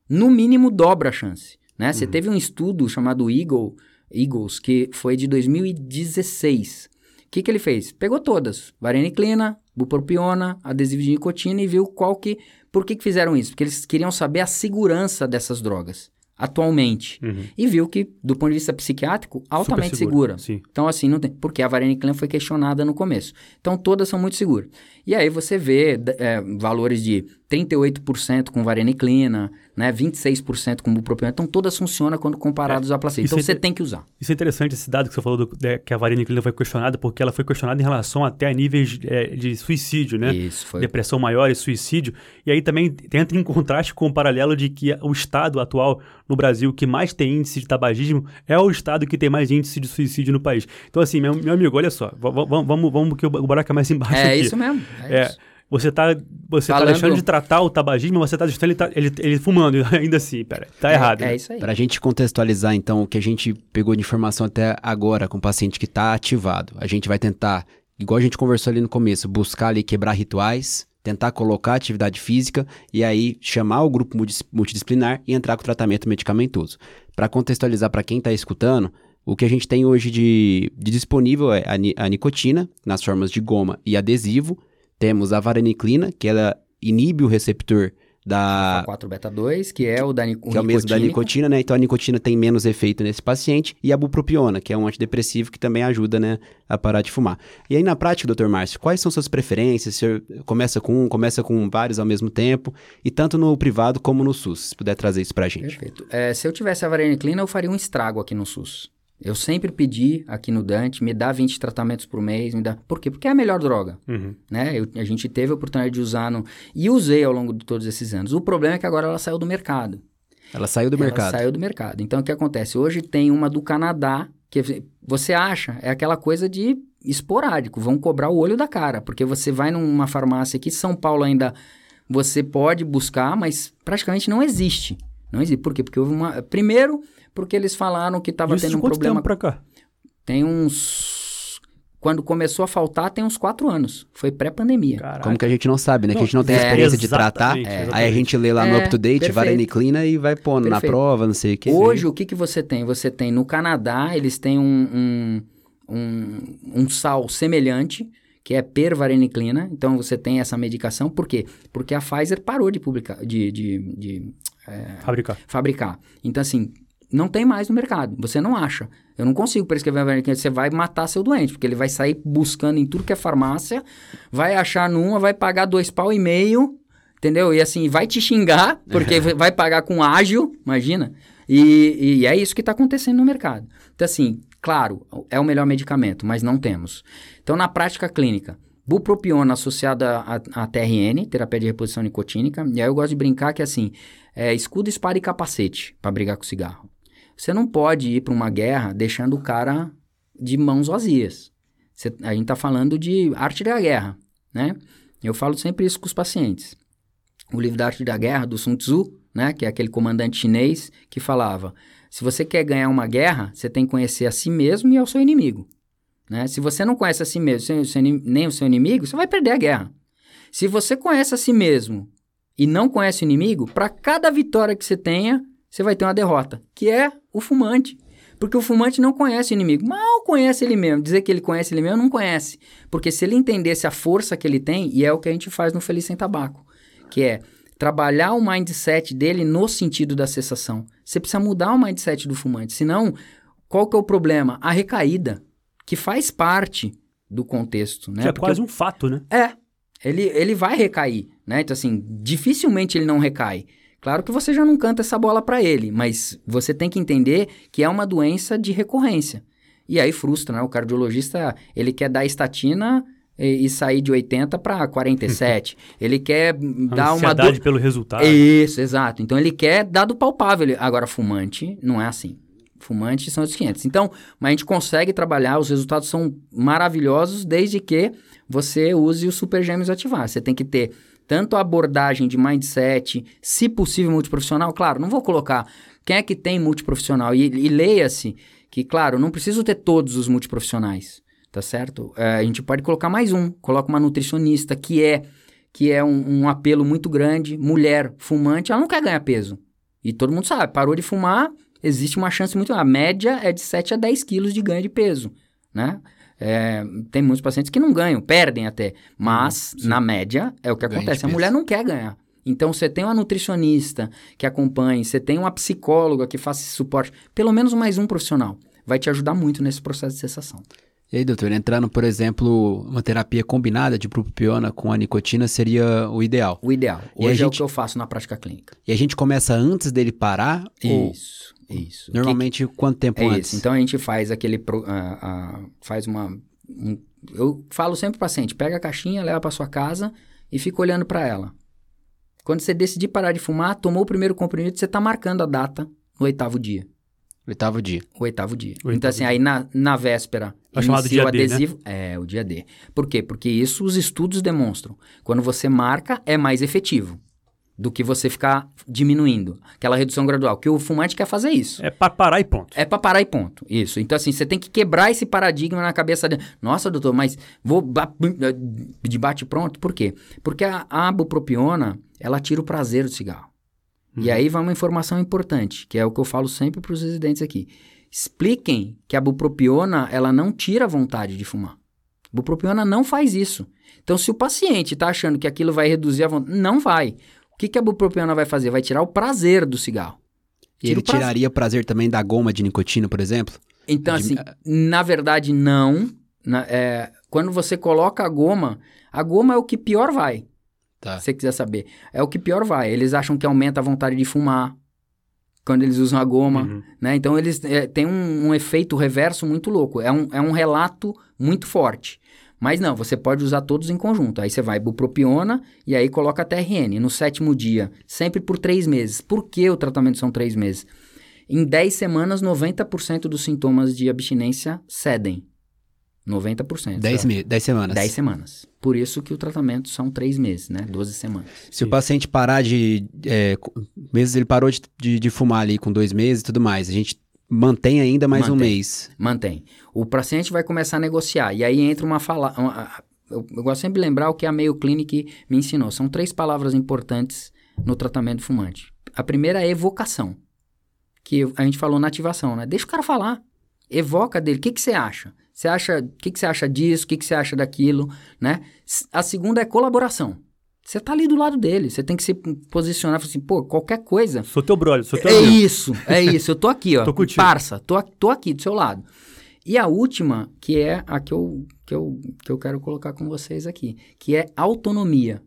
no mínimo, dobra a chance. Né? Você uhum. teve um estudo chamado Eagle Eagles, que foi de 2016. O que, que ele fez? Pegou todas, vareniclina, bupropiona, adesivo de nicotina e viu qual que... Por que, que fizeram isso? Porque eles queriam saber a segurança dessas drogas atualmente. Uhum. E viu que, do ponto de vista psiquiátrico, altamente segura. Então, assim, não tem. Porque a vareniclina foi questionada no começo. Então, todas são muito seguras. E aí você vê é, valores de 38% com vareniclina, né, 26% com bupropiona. Então, todas funcionam quando comparadas É, à placebo. Então, é você tem que usar. Isso é interessante, esse dado que você falou, do, de- que a vareniclina foi questionada, porque ela foi questionada em relação até a níveis é, de suicídio, né? Isso, foi. Depressão maior e suicídio. E aí também entra em contraste com o paralelo de que o estado atual no Brasil que mais tem índice de tabagismo é o estado que tem mais índice de suicídio no país. Então, assim, meu, meu amigo, olha só, vamos, vamos, que o buraco é mais embaixo É aqui. isso mesmo. É, É, isso. Você tá, você tá Falando- deixando de tratar o tabagismo, você tá deixando ele, tá- ele, ele fumando ainda assim, pera. Tá errado. É, né? é isso aí. Para a gente contextualizar, então, o que a gente pegou de informação até agora com o paciente que está ativado, a gente vai tentar, igual a gente conversou ali no começo, buscar ali quebrar rituais, tentar colocar atividade física e aí chamar o grupo multidisciplinar e entrar com o tratamento medicamentoso. Para contextualizar para quem está escutando, o que a gente tem hoje de, de disponível é a, ni- a nicotina, nas formas de goma e adesivo. Temos a vareniclina, que ela inibe o receptor da, 4 beta 2, que é o da ni- que é o mesmo da nicotina, né? Então a nicotina tem menos efeito nesse paciente. E a bupropiona, que é um antidepressivo que também ajuda, né, a parar de fumar. E aí na prática, doutor Márcio, quais são suas preferências? Senhor começa com um, começa com vários ao mesmo tempo? E tanto no privado como no SUS, se puder trazer isso pra gente. Perfeito. É, se eu tivesse a vareniclina, eu faria um estrago aqui no SUS. Eu sempre pedi aqui no Dante, me dá 20 tratamentos por mês, me dá... Por quê? Porque é a melhor droga, Uhum. né? Eu- a gente teve a oportunidade de usar no... E usei ao longo de todos esses anos. O problema é que agora ela saiu do mercado. Ela saiu do Ela mercado. saiu do mercado. Então, o que acontece? Hoje tem uma do Canadá, que você acha, é aquela coisa de esporádico, vão cobrar o olho da cara, porque você vai numa farmácia aqui, São Paulo ainda, você pode buscar, mas praticamente não existe. Não existe. Por quê? Porque houve uma... Primeiro, porque eles falaram que estava tendo um quanto problema... tempo pra cá? Tem uns... Quando começou a faltar, tem uns quatro anos. Foi pré-pandemia. Caraca. Como que a gente não sabe, né? que a gente não tem é, experiência de tratar. exatamente, Aí a gente lê lá no É, up-to-date, perfeito. vareniclina e vai pondo na prova, não sei o que. Hoje, o que, que você tem? Você tem no Canadá, eles têm um, um, um, um sal semelhante, que é pervareniclina. Então, você tem essa medicação. Por quê? Porque a Pfizer parou de publicar, de, de, de Fabricar. fabricar. Então, assim, não tem mais no mercado. Você não acha. Eu não consigo prescrever a vareniclina. Você vai matar seu doente, porque ele vai sair buscando em tudo que é farmácia, vai achar numa, vai pagar dois pau e meio, entendeu? E assim, vai te xingar, porque vai pagar com ágil, imagina. E, e é isso que está acontecendo no mercado. Então, assim, claro, é o melhor medicamento, mas não temos. Então, na prática clínica, bupropiona associada a TRN, terapia de reposição nicotínica, e aí eu gosto de brincar que, assim, é escudo, espada e capacete para brigar com cigarro. Você não pode ir para uma guerra deixando o cara de mãos vazias. A gente está falando de arte da guerra, né? Eu falo sempre isso com os pacientes. O livro da arte da guerra, do Sun Tzu, né? Que é aquele comandante chinês que falava, se você quer ganhar uma guerra, você tem que conhecer a si mesmo e ao seu inimigo. Né? Se você não conhece a si mesmo nem o seu inimigo, você vai perder a guerra. Se você conhece a si mesmo e não conhece o inimigo, para cada vitória que você tenha, você vai ter uma derrota, que é o fumante. Porque o fumante não conhece o inimigo. Mal conhece ele mesmo. Dizer que ele conhece ele mesmo, não conhece. Porque se ele entendesse a força que ele tem, e é o que a gente faz no Feliz Sem Tabaco, que é trabalhar o mindset dele no sentido da cessação. Você precisa mudar o mindset do fumante. Senão, qual que é o problema? A recaída, que faz parte do contexto. Né? Que é Porque quase um fato, né? é, ele, ele vai recair, né? Então, assim, dificilmente ele não recai. Claro que você já não canta essa bola pra ele, mas você tem que entender que é uma doença de recorrência. E aí frustra, né? O cardiologista, ele quer dar estatina e, e sair de 80 para 47. ele quer dar uma dor... pelo resultado. Isso, exato. Então ele quer dado palpável. Ele- Agora, fumante não é assim. Fumante são os 500. Então, mas a gente consegue trabalhar, os resultados são maravilhosos desde que você use os super gêmeos ativar. Você tem que ter tanto a abordagem de mindset, se possível multiprofissional. Claro, não vou colocar quem é que tem multiprofissional. E, e leia-se que, claro, não preciso ter todos os multiprofissionais, tá certo? É, a gente pode colocar mais um. Coloca uma nutricionista que é que é um, um apelo muito grande. Mulher fumante, ela não quer ganhar peso. E todo mundo sabe, parou de fumar, existe uma chance muito... A média é de 7 a 10 quilos de ganho de peso, né? É, tem muitos pacientes que não ganham, perdem até. Mas, na média, é o que acontece. A mulher não quer ganhar. Então, você tem uma nutricionista que acompanhe, você tem uma psicóloga que faça esse suporte, pelo menos mais um profissional. Vai te ajudar muito nesse processo de cessação. E aí, doutor, entrando, por exemplo, uma terapia combinada de bupropiona com a nicotina seria o ideal. O ideal. E a Hoje é o gente- que eu faço na prática clínica. E a gente começa antes dele parar? ou Isso, normalmente quanto tempo É antes? isso. Então a gente faz aquele. pro- faz uma. um- eu falo sempre pro paciente: pega a caixinha, leva pra sua casa e fica olhando pra ela. Quando você decidir parar de fumar, tomou o primeiro comprimido, você tá marcando a data no oitavo dia. Oitavo dia. O oitavo dia. O então, oitavo assim, aí na, na véspera. É o chamado dia o D, né? adesivo. É, o dia D. Por quê? Porque isso os estudos demonstram. Quando você marca, é mais efetivo do que você ficar diminuindo. Aquela redução gradual. Que o fumante quer fazer isso. É para parar e ponto. É pra parar e ponto. Isso. Então, assim, você tem que quebrar esse paradigma na cabeça dele. Nossa, doutor, mas vou ba- de bate pronto? Por quê? Porque a, a bupropiona, ela tira o prazer do cigarro. E aí vai uma informação importante, que é o que eu falo sempre para os residentes aqui. Expliquem que a bupropiona, ela não tira a vontade de fumar. Bupropiona não faz isso. Então, se o paciente está achando que aquilo vai reduzir a vontade, não vai. O que, que a bupropiona vai fazer? Vai tirar o prazer do cigarro. Tira ele o prazer. tiraria o prazer também da goma de nicotina, por exemplo? Então, De- assim, na verdade, não. Na- é, quando você coloca a goma, a goma é o que pior vai, Tá. se você quiser saber. É o que pior vai. Eles acham que aumenta a vontade de fumar quando eles usam a goma, Uhum. né? Então, eles é, têm um, um efeito reverso muito louco. É um, é um relato muito forte. Mas não, você pode usar todos em conjunto. Aí você vai bupropiona e aí coloca a TRN no sétimo dia, sempre por três meses. Por que o tratamento são três meses? Em 10 semanas, 90% dos sintomas de abstinência cedem. 90%. Dez, tá? me... Dez semanas. 10 semanas. Por isso que o tratamento são 3 meses, né? 12 semanas. Se o paciente parar de. É, meses ele parou de, de, de fumar ali com dois meses e tudo mais, a gente mantém ainda mais um Mantém. mês. Mantém. O paciente vai começar a negociar. E aí entra uma fala. uma- eu, eu gosto sempre de lembrar o que a Mayo Clinic me ensinou. São três palavras importantes no tratamento fumante. A primeira é evocação. Que a gente falou na ativação, né? Deixa o cara falar. Evoca dele. O que, que você acha? Você acha. O que, que você acha disso? O que, que você acha daquilo? Né? A segunda é colaboração. Você tá ali do lado dele. Você tem que se posicionar e falar assim, pô, qualquer coisa. Sou teu brother, sou teu É amigo. isso, é isso. Eu tô aqui, ó. Tô contigo. Parça, tô, tô aqui do seu lado. E a última, que é a que eu, que, eu, que eu quero colocar com vocês aqui, que é autonomia.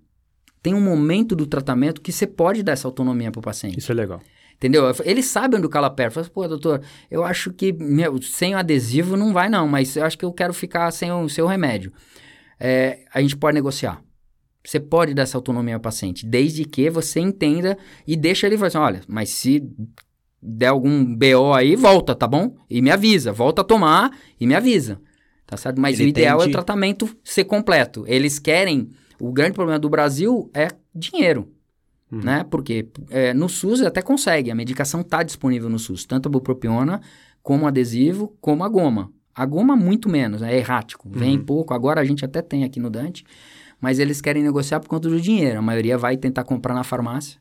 Tem um momento do tratamento que você pode dar essa autonomia pro paciente. Isso é legal. Entendeu? Ele sabe onde o calo aperta. Fala assim, pô, doutor, eu acho que meu, sem o adesivo não vai não, mas eu acho que eu quero ficar sem o seu remédio. É, a gente pode negociar. Você pode dar essa autonomia ao paciente, desde que você entenda e deixa ele falar assim, olha, mas se der algum BO aí, volta, tá bom? E me avisa, volta a tomar e me avisa. Tá certo? Mas Ele o ideal é tende- o tratamento ser completo. Eles querem, o grande problema do Brasil é dinheiro Uhum. né? Porque é, no SUS até consegue, a medicação está disponível no SUS, tanto a bupropiona, como o adesivo, como a goma. A goma muito menos, é errático, vem Uhum. pouco, agora a gente até tem aqui no Dante, mas eles querem negociar por conta do dinheiro, a maioria vai tentar comprar na farmácia.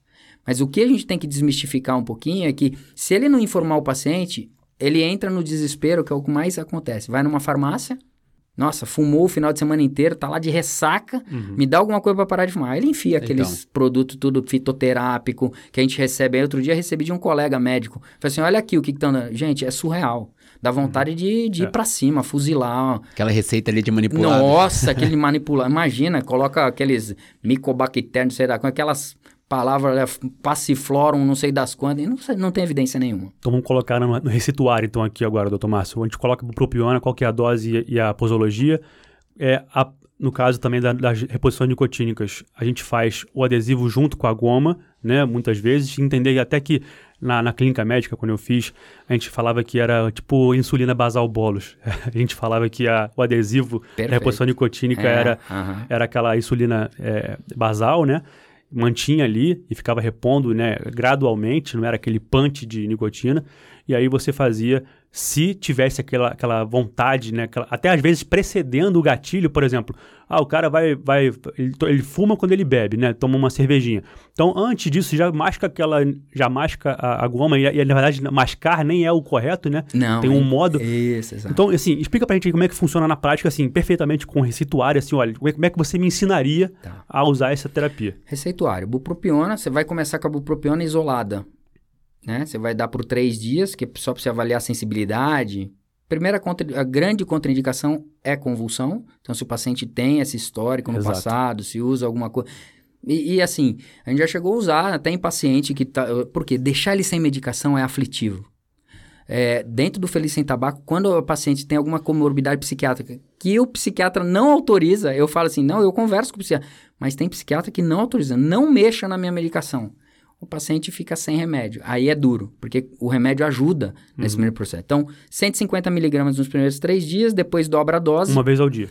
Mas o que a gente tem que desmistificar um pouquinho é que se ele não informar o paciente, ele entra no desespero, que é o que mais acontece. Vai numa farmácia, nossa, fumou o final de semana inteiro, tá lá de ressaca, Uhum. me dá alguma coisa pra parar de fumar. Aí Ele enfia aqueles produtos tudo fitoterápico que a gente recebe. Aí outro dia recebi de um colega médico. Falei assim, olha aqui o que que tá andando. Gente, é surreal. Dá vontade de, de ir É. pra cima, fuzilar. ó. Aquela receita ali de manipular. Nossa, aquele manipular. Imagina, coloca aqueles micobactérios, não sei lá, com aquelas palavras, né, passiflorum, não sei das quantas, e não, não tem evidência nenhuma. Então vamos colocar no, no receituário, então, aqui agora, doutor Márcio. A gente coloca bupropiona, qual que é a dose e, e a posologia. É, a- no caso também da- das reposições nicotínicas, a gente faz o adesivo junto com a goma, né? Muitas vezes. Entender até que na, na clínica médica, quando eu fiz, a gente falava que era tipo insulina basal bolos. A gente falava que a- o adesivo da Perfeito. reposição nicotínica É, era aham. era aquela insulina é, basal, né? Mantinha ali e ficava repondo, né, gradualmente, não era aquele punch de nicotina. E aí você fazia, se tivesse aquela, aquela vontade, né, aquela- até às vezes precedendo o gatilho, por exemplo. Ah, o cara vai, vai ele, ele fuma quando ele bebe, né? Toma uma cervejinha. Então, antes disso, já masca aquela, já masca a, a goma e, e, na verdade mascar nem é o correto, né? Não. Tem um é- modo. Isso, exato. Então, assim, explica pra gente aí como é que funciona na prática, assim, perfeitamente com receituário, assim, olha, como é, como é que você me ensinaria Tá. a usar essa terapia? Receituário. Bupropiona, você vai começar com a bupropiona isolada. Né? Você vai dar por três dias, que é só para você avaliar a sensibilidade, Primeira contra, a grande contraindicação é convulsão. Então, se o paciente tem esse histórico no Exato. passado, se usa alguma coisa. E, e, assim, a gente já chegou a usar até em paciente que tá. Porque deixar ele sem medicação é aflitivo. É, dentro do Feliz Sem Tabaco, quando o paciente tem alguma comorbidade psiquiátrica que o psiquiatra não autoriza, eu falo assim: não, eu converso com o psiquiatra, mas tem psiquiatra que não autoriza, não mexa na minha medicação. O paciente fica sem remédio. Aí é duro, porque o remédio ajuda nesse primeiro processo. Então, 150 miligramas nos primeiros três dias, depois dobra a dose. Uma vez ao dia.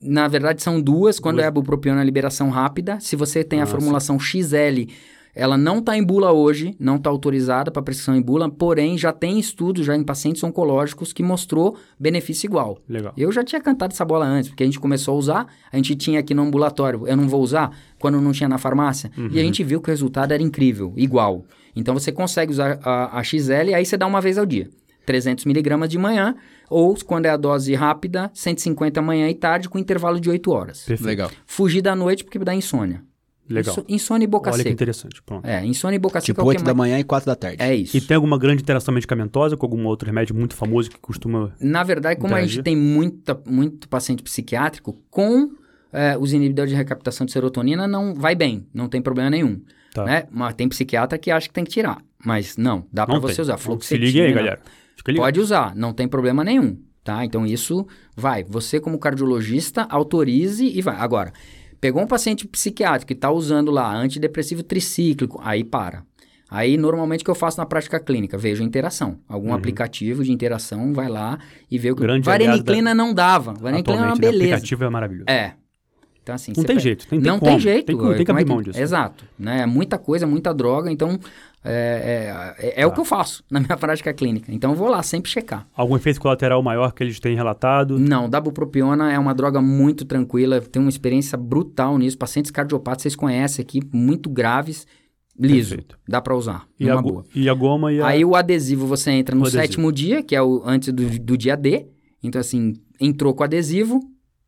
Na verdade, são duas. Quando Duas. é a bupropiona, a liberação rápida. Se você tem a Ah, formulação XL, ela não está em bula hoje, não está autorizada para prescrição em bula, porém já tem estudos já em pacientes oncológicos que mostrou benefício igual. Legal. Eu já tinha cantado essa bola antes, porque a gente começou a usar, a gente tinha aqui no ambulatório, eu não vou usar, quando não tinha na farmácia, Uhum. e a gente viu que o resultado era incrível, igual. Então você consegue usar a, a XL, aí você dá uma vez ao dia. 300 miligramas de manhã, ou quando é a dose rápida, 150 manhã e tarde, com intervalo de 8 horas. Perfeito. Legal. Fugir da noite porque dá insônia. Legal. Inso- Insônia e boca Olha que seca. interessante. Pronto. É, insônia e boca seca Tipo é o 8 que da mais... manhã e 4 da tarde. É isso. E tem alguma grande interação medicamentosa com algum outro remédio muito famoso que costuma. Na verdade, como a Interagir. gente tem muita, muito paciente psiquiátrico, com é, os inibidores de recaptação de serotonina não vai bem, não tem problema nenhum. Tá. Né? Mas tem psiquiatra que acha que tem que tirar. Mas não, dá pra Não você usar. Então, Se Fluoxetina, liga aí, galera. Fica ligado. Pode usar, não tem problema nenhum, tá? Então isso vai. Você como cardiologista autorize e vai. Agora, pegou um paciente psiquiátrico que está usando lá antidepressivo tricíclico, aí para. Aí normalmente o que eu faço na prática clínica, vejo a interação. Algum aplicativo de interação, vai lá e vê o que. Uhum. Grande Vareniclina não dava. Vareniclina era uma né? O beleza. aplicativo é maravilhoso. É. Então, assim, Não tem jeito, tem- tem não como, tem jeito. tem como, tem que é abrir mão disso. Exato. Né? É muita coisa, muita droga, então é, é, é- é o Tá. que eu faço na minha prática clínica. Então eu vou lá sempre checar. Algum efeito colateral maior que eles têm relatado? Não, dabupropiona é uma droga muito tranquila, tem uma experiência brutal nisso. Pacientes cardiopatas vocês conhecem aqui, muito graves, liso. Perfeito. Dá pra usar, E a, e a goma e a. Aí o adesivo você entra no sétimo dia, que é o antes do, do dia D. Então, assim, entrou com adesivo,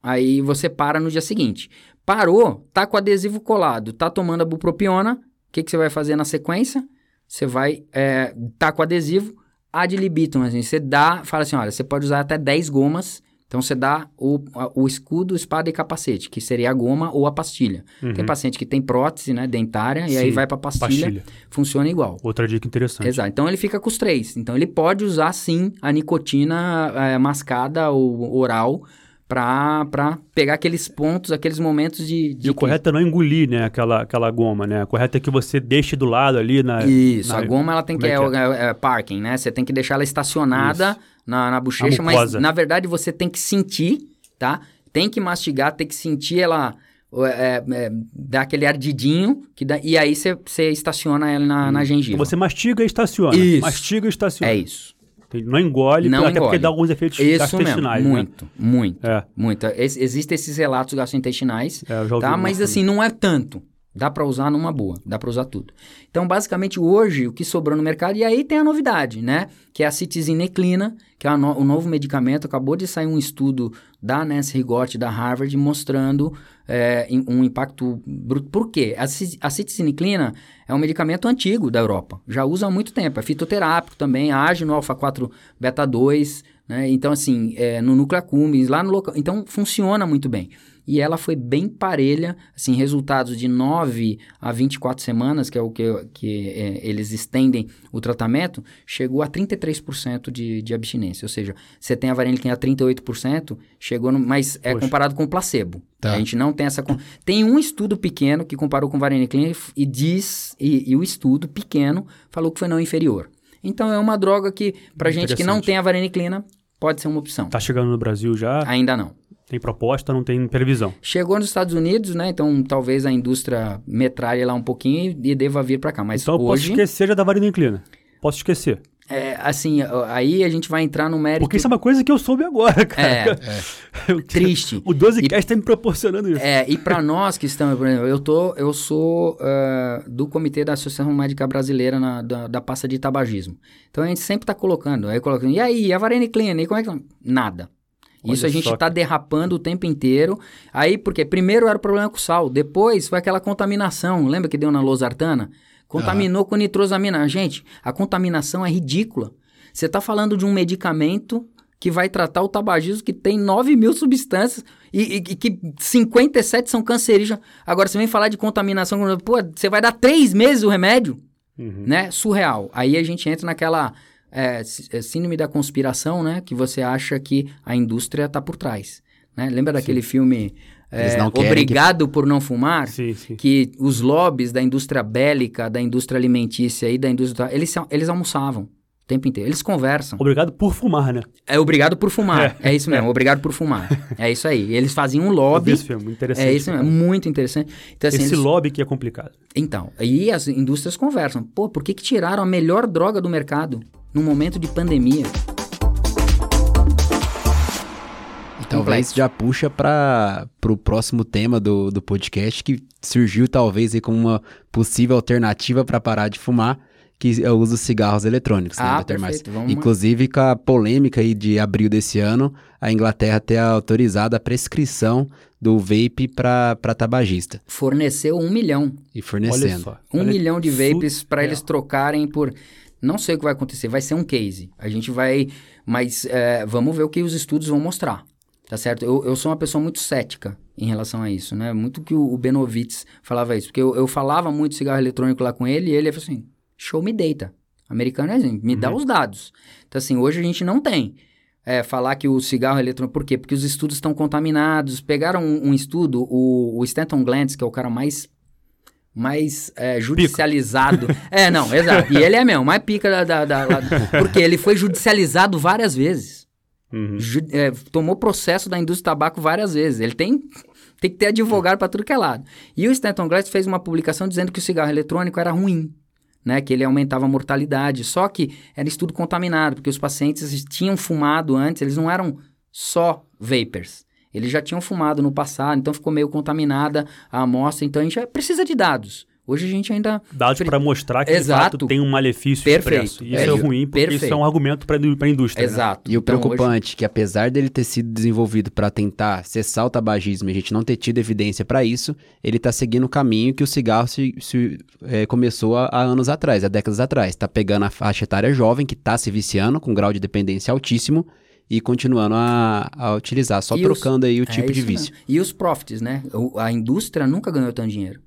aí você para no dia seguinte. Parou, tá com o adesivo colado, tá tomando a bupropiona, o que, que você vai fazer na sequência? Você vai, é, tá com adesivo, ad libitum, assim, você dá, fala assim, olha, você pode usar até 10 gomas, então você dá o, o escudo, espada e capacete, que seria a goma ou a pastilha. Tem paciente que tem prótese, né, dentária, e aí Uhum. Sim, vai pra pastilha, pastilha. funciona igual. Outra dica interessante. Exato. Então ele fica com os três. Então ele pode usar sim a nicotina é, mascada ou oral pra, pra pegar aqueles pontos, aqueles momentos de. de E o correto é não engolir, né, aquela, aquela goma, né? O correto é que você deixe do lado ali na... Isso, na- a goma ela tem que. como é É, é- é parking, né? Você tem que deixar ela estacionada na, na bochecha, mas na verdade você tem que sentir, tá? Tem que mastigar, tem que sentir ela. É, é, dar aquele ardidinho que dá, e aí você, estaciona ela na, na gengiva. Você mastiga e estaciona. Isso. Mastiga e estaciona. É isso. Tem- Não engole, Não até porque engole. dá alguns efeitos Isso mesmo. gastrointestinais, né? Muito, muito. É, Muito. Ex- Existem esses relatos gastrointestinais, é, tá? Mas assim, não é tanto. Dá pra usar numa boa, dá pra usar tudo. Então, basicamente, hoje, o que sobrou no mercado, e aí tem a novidade, né? Que é a citizineclina, que é no- o novo medicamento. Acabou de sair um estudo da Nancy Rigotti, da Harvard, mostrando é, um impacto bruto. Por quê? A, a citizineclina é um medicamento antigo da Europa. Já usa há muito tempo. É fitoterápico também, age no alfa-4 beta-2, né? Então, assim, é, no núcleo accumbens, lá no local. Então, funciona muito bem. E ela foi bem parelha, assim, resultados de 9 a 24 semanas, que é o que, que é, eles estendem o tratamento, chegou a 33% de, de abstinência. Ou seja, você tem a vareniclina a 38%, chegou no, mas é Poxa. comparado com placebo. Tá. A gente não tem essa... Tem um estudo pequeno que comparou com vareniclina e e diz... E, e o estudo pequeno falou que foi não inferior. Então, é uma droga que, pra gente que não tem a vareniclina, pode ser uma opção. Tá chegando no Brasil já, Ainda não. Tem proposta, não tem previsão. Chegou nos Estados Unidos, né? Então talvez a indústria metralhe lá um pouquinho e, e deva vir para cá. Mas então eu posso hoje, esquecer já da vareniclina. Posso esquecer. é, assim, aí a gente vai entrar no mérito Porque isso é uma coisa que eu soube agora, cara. Eu- triste. O 12cast tá me proporcionando isso. É, e para nós que estamos, por exemplo, eu tô, eu sou ah, do comitê da Associação Médica Brasileira na- da, da pasta de tabagismo. Então a gente sempre tá colocando, aí colocando, e aí, a vareniclina, e como é que nada. Isso a gente só, tá derrapando o tempo inteiro. Aí, porque primeiro era o problema com o sal, depois foi aquela contaminação, lembra que deu na losartana? Contaminou com nitrosamina. Gente, a contaminação é ridícula. Você tá falando de um medicamento que vai tratar o tabagismo que tem 9 mil substâncias e, e, e, que 57 são cancerígenas. Agora, você vem falar de contaminação, pô, você vai dar três meses o remédio, uhum. né? Surreal. Aí a gente entra naquela é, é, síndrome da conspiração, né? Que você acha que a indústria está por trás. Né? Lembra daquele sim. filme é, Obrigado que... por Não Fumar? Sim, sim. Que os lobbies da indústria bélica, da indústria alimentícia e da indústria... Eles, eles almoçavam tempo inteiro. Eles conversam. Obrigado por fumar, né? É obrigado por fumar. É, é isso mesmo, obrigado por fumar. É isso aí. Eles faziam um lobby. Esse filme, interessante. É isso mesmo, muito interessante. Então, assim, Esse eles... lobby que é complicado. Então, aí as indústrias conversam. Pô, por que, que tiraram a melhor droga do mercado num momento de pandemia? Talvez já puxa para o próximo tema do, do podcast que surgiu talvez aí como uma possível alternativa para parar de fumar, que é o uso de cigarros eletrônicos, né, ah, né? Inclusive com a polêmica aí de abril desse ano, a Inglaterra ter autorizado a prescrição do vape para tabagista. Forneceu um milhão. E fornecendo. Um Olha milhão de vapes para eles trocarem por... Não sei o que vai acontecer, vai ser um case. A gente vai... Mas é, vamos ver o que os estudos vão mostrar. Tá certo? Eu, eu sou uma pessoa muito cética em relação a isso, né? Muito que o, o Benovitz falava isso. Porque eu, eu falava muito cigarro eletrônico lá com ele e ele falou assim show me data. Americano é assim, me uhum. dá os dados. Então, assim, hoje a gente não tem. É, falar que o cigarro eletrônico. Por quê? Porque os estudos estão contaminados. Pegaram um, um estudo, o, o, Stanton Glantz, que é o cara mais. Mais é, judicializado. é, não, exato. E ele é mesmo, mais pica da, da, da, Porque ele foi judicializado várias vezes. Uhum. Ju, é, tomou processo da indústria do tabaco várias vezes. Ele tem, tem que ter advogado para tudo que é lado. E o Stanton Glantz fez uma publicação dizendo que o cigarro eletrônico era ruim né, que ele aumentava a mortalidade. Só que era estudo contaminado, porque os pacientes tinham fumado antes, eles não eram só vapers. Eles já tinham fumado no passado, então ficou meio contaminada a amostra. Então a gente precisa de dados. Hoje a gente ainda. Dados para mostrar que Exato. de fato tem um malefício Perfeito. expresso. E isso é, é ruim, porque Perfeito. isso é um argumento para a indústria. Né? Exato. Né? E o então, preocupante, hoje... que apesar dele ter sido desenvolvido para tentar cessar o tabagismo e a gente não ter tido evidência para isso, ele está seguindo o caminho que o cigarro se, se é, começou há, há, anos atrás, há décadas atrás. Está pegando a faixa etária jovem, que está se viciando, com grau de dependência altíssimo, e continuando a, a utilizar, só e trocando os... aí o tipo é de vício. Mesmo. E os profits, né? A indústria nunca ganhou tanto dinheiro.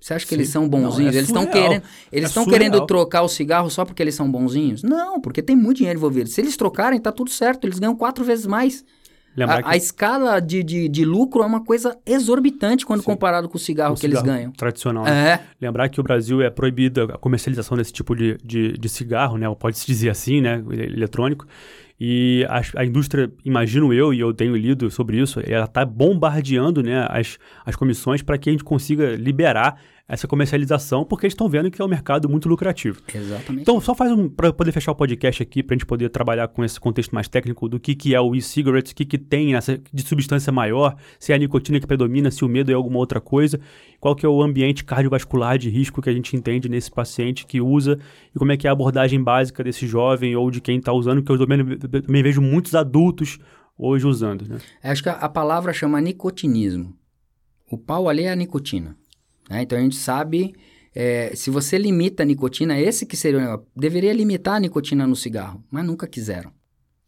Você acha que Sim. eles são bonzinhos? Não, é eles estão querendo, eles estão é querendo trocar o cigarro só porque eles são bonzinhos? Não, porque tem muito dinheiro envolvido. Se eles trocarem, tá tudo certo. Eles ganham quatro vezes mais. A, que... a, escala de, de, de, lucro é uma coisa exorbitante quando Sim. comparado com o cigarro o que cigarro eles ganham. Tradicional. Né? É. Lembrar que o Brasil é proibida a comercialização desse tipo de, de, de cigarro, né? Pode-se dizer assim, né? Eletrônico. E a, a, indústria, imagino eu, e eu tenho lido sobre isso, ela está bombardeando né, as, as comissões para que a gente consiga liberar essa comercialização, porque eles estão vendo que é um mercado muito lucrativo. Exatamente. Então, só faz um. para poder fechar o podcast aqui, para a gente poder trabalhar com esse contexto mais técnico do que, que é o e-cigarette, o que, que tem essa, de substância maior, se é a nicotina que predomina, se o medo é alguma outra coisa, qual que é o ambiente cardiovascular de risco que a gente entende nesse paciente que usa e como é que é a abordagem básica desse jovem ou de quem está usando, que eu também, também vejo muitos adultos hoje usando. Né? Acho que a, a palavra chama nicotinismo. O pau ali é a nicotina. Né? Então a gente sabe, é, se você limita a nicotina, esse que seria, deveria limitar a nicotina no cigarro, mas nunca quiseram.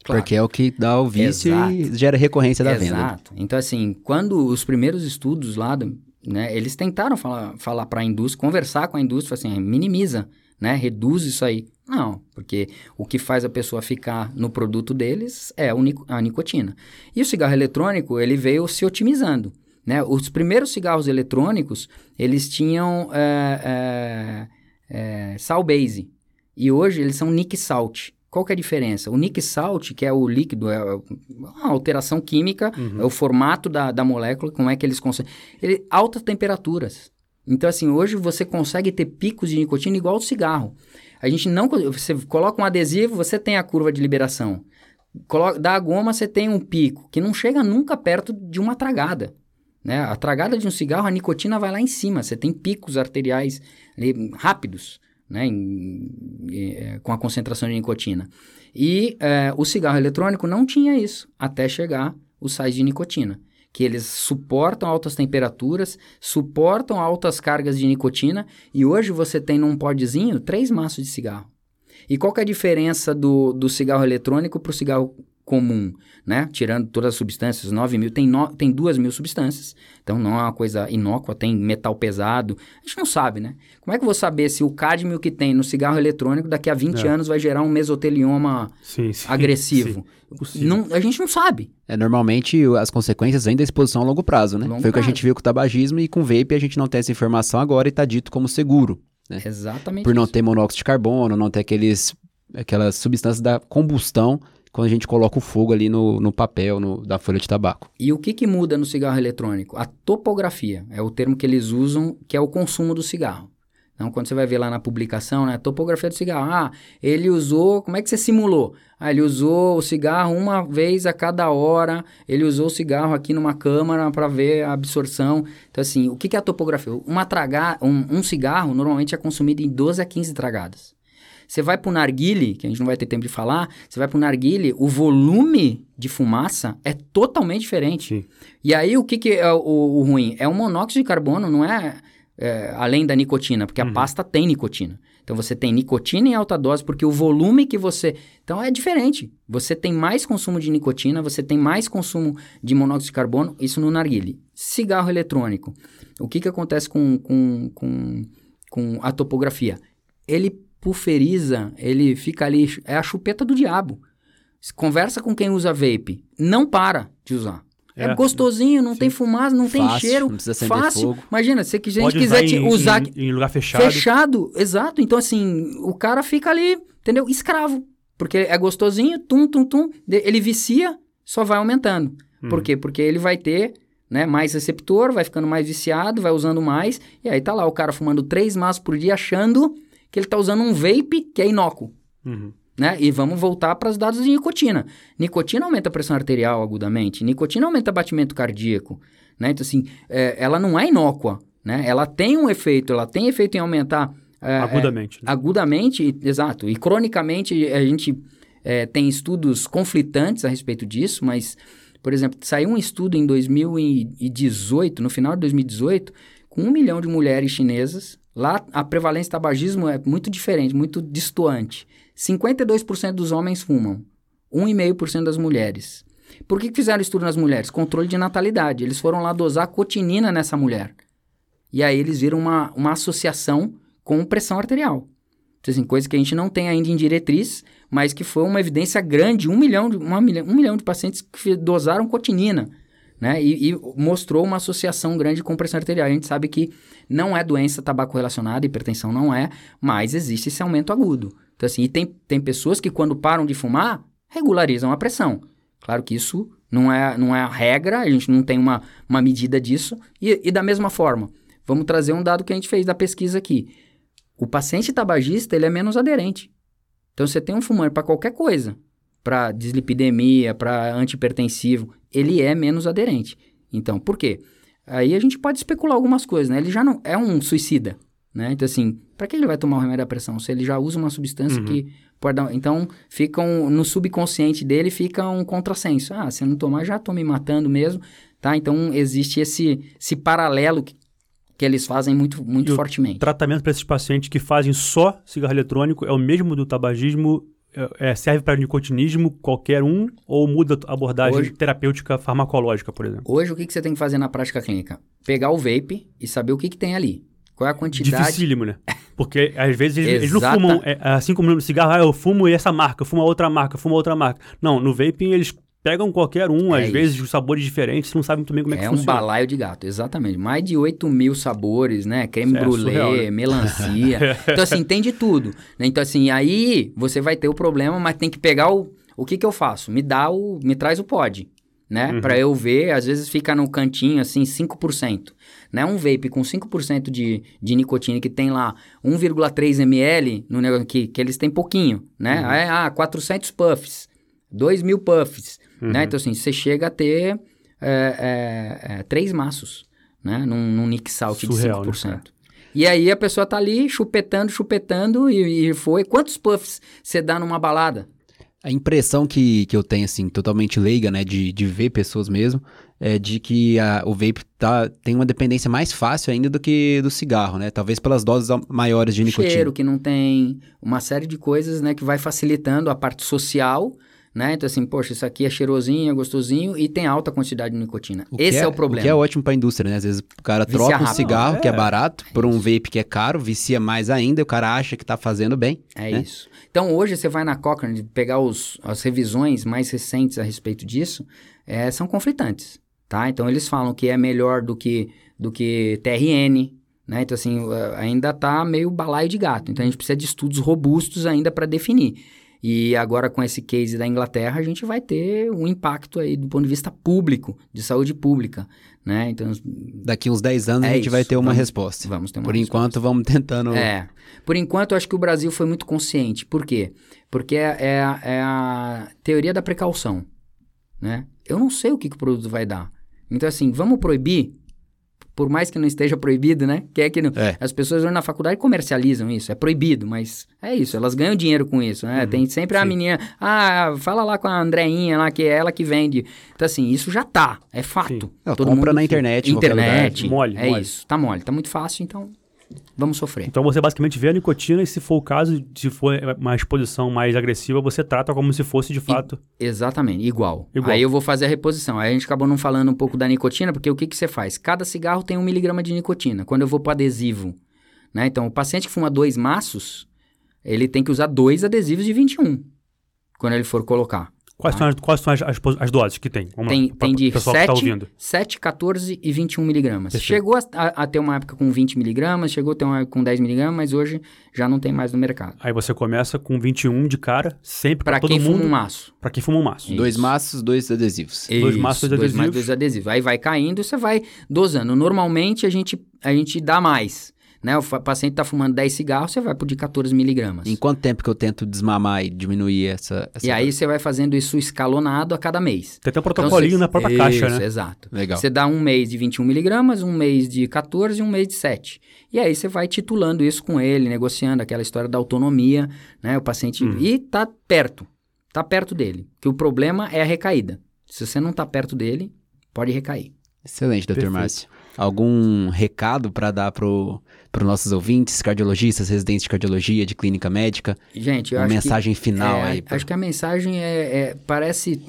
Claro. Porque é o que dá o vício Exato. e gera recorrência da Exato. venda. Exato. Então assim, quando os primeiros estudos lá, né, eles tentaram falar, falar para a indústria, conversar com a indústria, assim, minimiza, né, reduz isso aí. Não, porque o que faz a pessoa ficar no produto deles é a nicotina. E o cigarro eletrônico, ele veio se otimizando. Né? Os primeiros cigarros eletrônicos, eles tinham é, é, é, sal base. E hoje eles são Nick Salt. Qual que é a diferença? O Nick Salt, que é o líquido, é uma alteração química, uhum. é o formato da, da molécula, como é que eles conseguem... Ele, altas temperaturas. Então, assim, hoje você consegue ter picos de nicotina igual ao cigarro. A gente não... Você coloca um adesivo, você tem a curva de liberação. Coloca, da goma, você tem um pico, que não chega nunca perto de uma tragada. Né? A tragada de um cigarro, a nicotina vai lá em cima. Você tem picos arteriais ali, rápidos né? Em, em, é, com a concentração de nicotina. E é, o cigarro eletrônico não tinha isso, até chegar os sais de nicotina. Que eles suportam altas temperaturas, suportam altas cargas de nicotina. E hoje você tem num podzinho três maços de cigarro. E qual é a diferença do, do cigarro eletrônico para o cigarro comum, né? Tirando todas as substâncias, 9 mil, tem, no, tem 2 mil substâncias. Então não é uma coisa inócua, tem metal pesado. A gente não sabe, né? Como é que eu vou saber se o cádmio que tem no cigarro eletrônico daqui a 20 É. anos vai gerar um mesotelioma Sim, sim. agressivo? sim. Impossível. Não, a gente não sabe. É, normalmente as consequências vêm da exposição a longo prazo, né? Longo Foi o que a gente viu com o tabagismo e com o vape a gente não tem essa informação agora e tá dito como seguro. É. Exatamente. Por não isso. ter monóxido de carbono, não ter aqueles, aquelas substâncias da combustão quando a gente coloca o fogo ali no, no papel no- da folha de tabaco. E o que, que muda no cigarro eletrônico? A topografia é o termo que eles usam, que é o consumo do cigarro. Então, quando você vai ver lá na publicação, né, topografia do cigarro. Ah, ele usou, como é que você simulou? Ah, ele usou o cigarro uma vez a cada hora, ele usou o cigarro aqui numa câmara para ver a absorção. Então, assim, o que, que é a topografia? Uma traga, um, um cigarro normalmente é consumido em 12 a 15 tragadas. Você vai para o narguile, que a gente não vai ter tempo de falar, você vai para o narguile, o volume de fumaça é totalmente diferente. Sim. E aí, o que, que é o, o ruim? É o monóxido de carbono, não é, é, além da nicotina, porque a pasta tem nicotina. Então, você tem nicotina em alta dose, porque o volume que você... Então, é diferente. Você tem mais consumo de nicotina, você tem mais consumo de monóxido de carbono, isso no narguile. Cigarro eletrônico. O que, que acontece com, com, com, com a topografia? Ele pulveriza, ele fica ali, é a chupeta do diabo. Conversa com quem usa vape, não para de usar. É, É. gostosinho, não tem fumaça, não tem Fácil, cheiro. não precisa acender fácil. fogo. Imagina, se a gente Pode quiser em, usar em, em lugar fechado. fechado, exato. Então, assim, o cara fica ali, entendeu? Escravo. Porque é gostosinho, tum, tum, tum. Ele vicia, só vai aumentando. Hum. Por quê? Porque ele vai ter né, mais receptor, vai ficando mais viciado, vai usando mais. E aí tá lá o cara fumando três maços por dia, achando que ele tá usando um vape que é inócuo. Uhum. Né? E vamos voltar para os dados de nicotina. Nicotina aumenta a pressão arterial agudamente, nicotina aumenta o batimento cardíaco. Né? Então, assim, é, ela não é inócua. Né? Ela tem um efeito, ela tem efeito em aumentar é, Agudamente. né? agudamente, exato, e cronicamente a gente é, tem estudos conflitantes a respeito disso, mas, por exemplo, saiu um estudo em 2018, no final de 2018, com um milhão de mulheres chinesas. Lá a prevalência de tabagismo é muito diferente, muito distoante. 52% dos homens fumam, 1,5% das mulheres. Por que fizeram estudo nas mulheres? Controle de natalidade. Eles foram lá dosar cotinina nessa mulher. E aí eles viram uma, uma associação com pressão arterial. Então, assim, coisa que a gente não tem ainda em diretriz, mas que foi uma evidência grande, um milhão de, uma milha- um milhão de pacientes que dosaram cotinina, né? E, e mostrou uma associação grande com pressão arterial. A gente sabe que não é doença tabaco relacionada, hipertensão não é, mas existe esse aumento agudo. Então, assim, e tem, tem pessoas que quando param de fumar, regularizam a pressão. Claro que isso não é, não é a regra, a gente não tem uma, uma medida disso. E, e da mesma forma, vamos trazer um dado que a gente fez da pesquisa aqui. O paciente tabagista, ele é menos aderente. Então, você tem um fumante para qualquer coisa, para dislipidemia, para antihipertensivo, ele é menos aderente. Então, por quê? Aí a gente pode especular algumas coisas, né? Ele já não é um suicida, né? Então, assim, para que ele vai tomar o remédio da pressão? Se ele já usa uma substância Uhum. que pode dar... Então, fica um, no subconsciente dele fica um contrassenso. Ah, se eu não tomar, já tô me matando mesmo, tá? Então, existe esse, esse paralelo que, que eles fazem muito, muito E o fortemente. tratamento para esses pacientes que fazem só cigarro eletrônico é o mesmo do tabagismo? É, serve para nicotinismo qualquer um? Ou muda a abordagem Hoje- terapêutica farmacológica, por exemplo? Hoje, o que, que você tem que fazer na prática clínica? Pegar o vape e saber o que, que tem ali. Qual é a quantidade. Dificílimo, né? Porque às vezes eles, eles não fumam, é, assim como no cigarro, ah, eu fumo essa marca, eu fumo outra marca, eu fumo outra marca. Não, no vaping eles pegam qualquer um, É às isso. vezes os sabores diferentes, você não sabe muito bem como é, que É um funciona. balaio de gato, exatamente. Mais de 8 mil sabores, né? Creme é brulee, surreal, né? melancia. então, assim, tem de tudo. né? Então, assim, aí você vai ter o problema, mas tem que pegar o. O que que eu faço? Me dá o. Me traz o pod. Né? Uhum. Pra eu ver, às vezes fica no cantinho assim, 5%. Né? Um vape com 5% de, de nicotina que tem lá 1,3 ml no negócio que, que eles têm pouquinho, né? Uhum. Aí, ah, 400 puffs, 2 mil puffs, Uhum. né? Então, assim, você chega a ter é, é, é, três maços, né? Num, num Nick Salt Surreal, de né, 5%. E aí a pessoa tá ali chupetando, chupetando e, e foi. Quantos puffs você dá numa balada? A impressão que, que eu tenho, assim, totalmente leiga, né, de, de ver pessoas mesmo, é de que a- o vape tá, tem uma dependência mais fácil ainda do que do cigarro, né? Talvez pelas doses maiores de nicotina. Cheiro que não tem, uma série de coisas, né? Que vai facilitando a parte social, né? Então, assim, poxa, isso aqui é cheirosinho, é gostosinho e tem alta quantidade de nicotina. O Esse é, o problema. O que é ótimo pra indústria, né? Às vezes o cara Vicia troca um rápido. cigarro, que é É. barato, por um vape que é caro, vicia mais ainda, e o cara acha que tá fazendo bem. É né? isso. Então, hoje você vai na Cochrane pegar os, as revisões mais recentes a respeito disso, é, são conflitantes, tá? Então, eles falam que é melhor do que, do que TRN, né? Então, assim, ainda tá meio balaio de gato. Então, a gente precisa de estudos robustos ainda para definir. E agora, com esse case da Inglaterra, a gente vai ter um impacto aí do ponto de vista público, de saúde pública, né? Então, Daqui uns 10 anos É a gente vai isso, ter uma vamos- resposta. vamos ter uma Por resposta. enquanto, vamos tentando. É. Por enquanto, eu acho que o Brasil foi muito consciente. Por quê? Porque é, é a- é a teoria da precaução, né? Eu não sei o que, que o produto vai dar. Então, assim, vamos proibir? Por mais que não esteja proibido, né? Que é que não- É. as pessoas hoje na faculdade comercializam isso. É proibido, mas é isso. Elas ganham dinheiro com isso, né? Tem sempre a sim. menina... Ah, fala lá com a Andreinha lá, que é ela que vende. Então, assim, isso já tá. É fato. Ela Todo compra mundo na internet, Internet. Mole, É mole. isso. Tá mole. Tá muito fácil, então vamos sofrer. Então você basicamente vê a nicotina e se for o caso, se for uma exposição mais agressiva, você trata como se fosse de fato. Exatamente, igual. Igual. Aí eu vou fazer a reposição. Aí a gente acabou não falando um pouco da nicotina, porque o que, que você faz? Cada cigarro tem um miligrama de nicotina. Quando eu vou para adesivo, né? Então, o paciente que fuma dois maços, ele tem que usar dois adesivos de 21, quando ele for colocar. Quais são, as, quais são as, as, as doses que tem? Vamos. Tem, lá, pra- tem de pro pessoal que tá 7, ouvindo. 7, 14 e 21 miligramas. Perfeito. Chegou a, a- a ter uma época com 20 miligramas, chegou a ter uma época com 10 miligramas, mas hoje já não tem mais no mercado. Aí você começa com 21 de cara, sempre Para para todo quem mundo. fuma um maço. Pra quem fuma um maço. Isso. Dois maços, dois adesivos. Dois Isso, maços, dois dois adesivos. maços, dois adesivos. Aí vai caindo, você vai dosando. Normalmente a gente, a gente dá mais. Né? O paciente está fumando 10 cigarros, você vai pro de 14 miligramas. Em quanto tempo que eu tento desmamar e diminuir essa. essa E aí você vai fazendo isso escalonado a cada mês. Tem até um Então, protocolinho você- na própria Isso, caixa, né? Exato. Legal. Você dá um mês de 21 miligramas, um mês de 14 e um mês de 7. E aí você vai titulando isso com ele, negociando aquela história da autonomia, né? O paciente... Uhum. E tá perto. Tá perto dele. Que o problema é a recaída. Se você não tá perto dele, pode recair. Excelente, doutor. Márcio. Algum recado para dar pro, pro nossos ouvintes, cardiologistas, residentes de cardiologia, de clínica médica? Gente, eu Uma acho que... mensagem final É, aí. pra- Acho que a mensagem é, é- parece,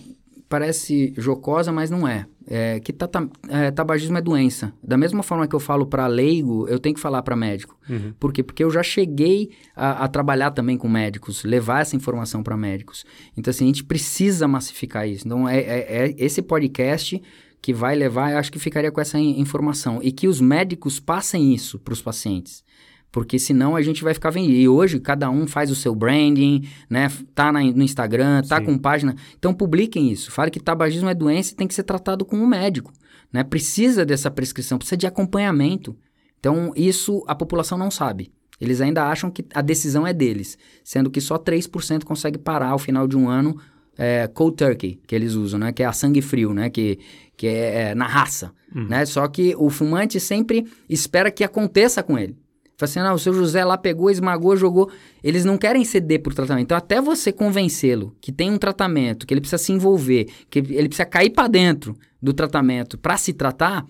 parece jocosa, mas não é. É que tata- é, tabagismo é doença. Da mesma forma que eu falo para leigo, eu tenho que falar para médico. Uhum. Por quê? Porque eu já cheguei a, a trabalhar também com médicos, levar essa informação para médicos. Então, assim, a gente precisa massificar isso. Então, é, é- é esse podcast que vai levar, eu acho que ficaria com essa in- informação. E que os médicos passem isso para os pacientes. Porque senão a gente vai ficar vendendo. E hoje cada um faz o seu branding, né? Tá na- no Instagram, tá Sim. com página. Então publiquem isso. Fale que tabagismo é doença e tem que ser tratado com um médico. Né? Precisa dessa prescrição, precisa de acompanhamento. Então, isso a população não sabe. Eles ainda acham que a decisão é deles, sendo que só 3% consegue parar ao final de um ano é, cold turkey, que eles usam, né? Que é a sangue frio, né? Que, que é, é na raça, né? Só que o fumante sempre espera que aconteça com ele. Fala assim, não, o seu José lá pegou, esmagou, jogou. Eles não querem ceder por tratamento. Então, até você convencê-lo que tem um tratamento, que ele precisa se envolver, que ele precisa cair para dentro do tratamento para se tratar,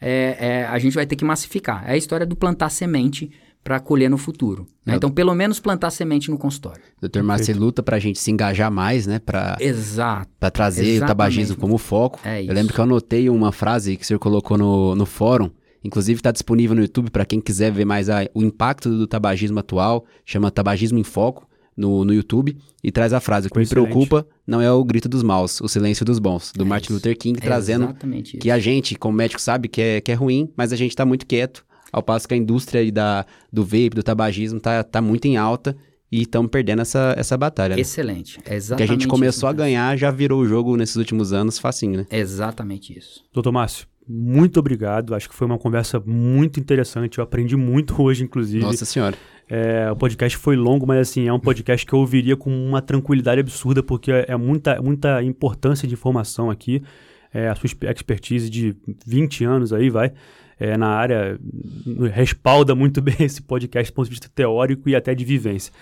é, é, a gente vai ter que massificar. É a história do plantar semente para colher no futuro. né? Então, pelo menos plantar semente no consultório. Doutor Márcio luta pra gente se engajar mais, né? Pra, Exato. pra trazer o Exatamente. tabagismo como foco. É Eu lembro que eu anotei uma frase que o senhor colocou no, no fórum. Inclusive está disponível no YouTube para quem quiser ver mais a- o impacto do tabagismo atual. Chama Tabagismo em Foco no, no YouTube. E traz a frase: O que me Excelente. preocupa não é o grito dos maus, o silêncio dos bons. Do É Martin isso. Luther King, É trazendo que a gente, como médico, sabe que é, que é ruim, mas a gente está muito quieto. Ao passo que a indústria aí da, do vape, do tabagismo, tá, tá muito em alta e estamos perdendo essa, essa batalha. Né? Excelente. É Que a exatamente gente começou a ganhar, já virou o jogo nesses últimos anos facinho, né? Exatamente isso. Doutor Márcio, muito obrigado. Acho que foi uma conversa muito interessante. Eu aprendi muito hoje, inclusive. Nossa senhora. É, o podcast foi longo, mas assim, é um podcast que eu ouviria com uma tranquilidade absurda, porque é, é muita, muita importância de informação aqui. É, a sua exper- expertise de 20 anos aí, vai, é, na área, respalda muito bem esse podcast do ponto de vista teórico e até de vivência.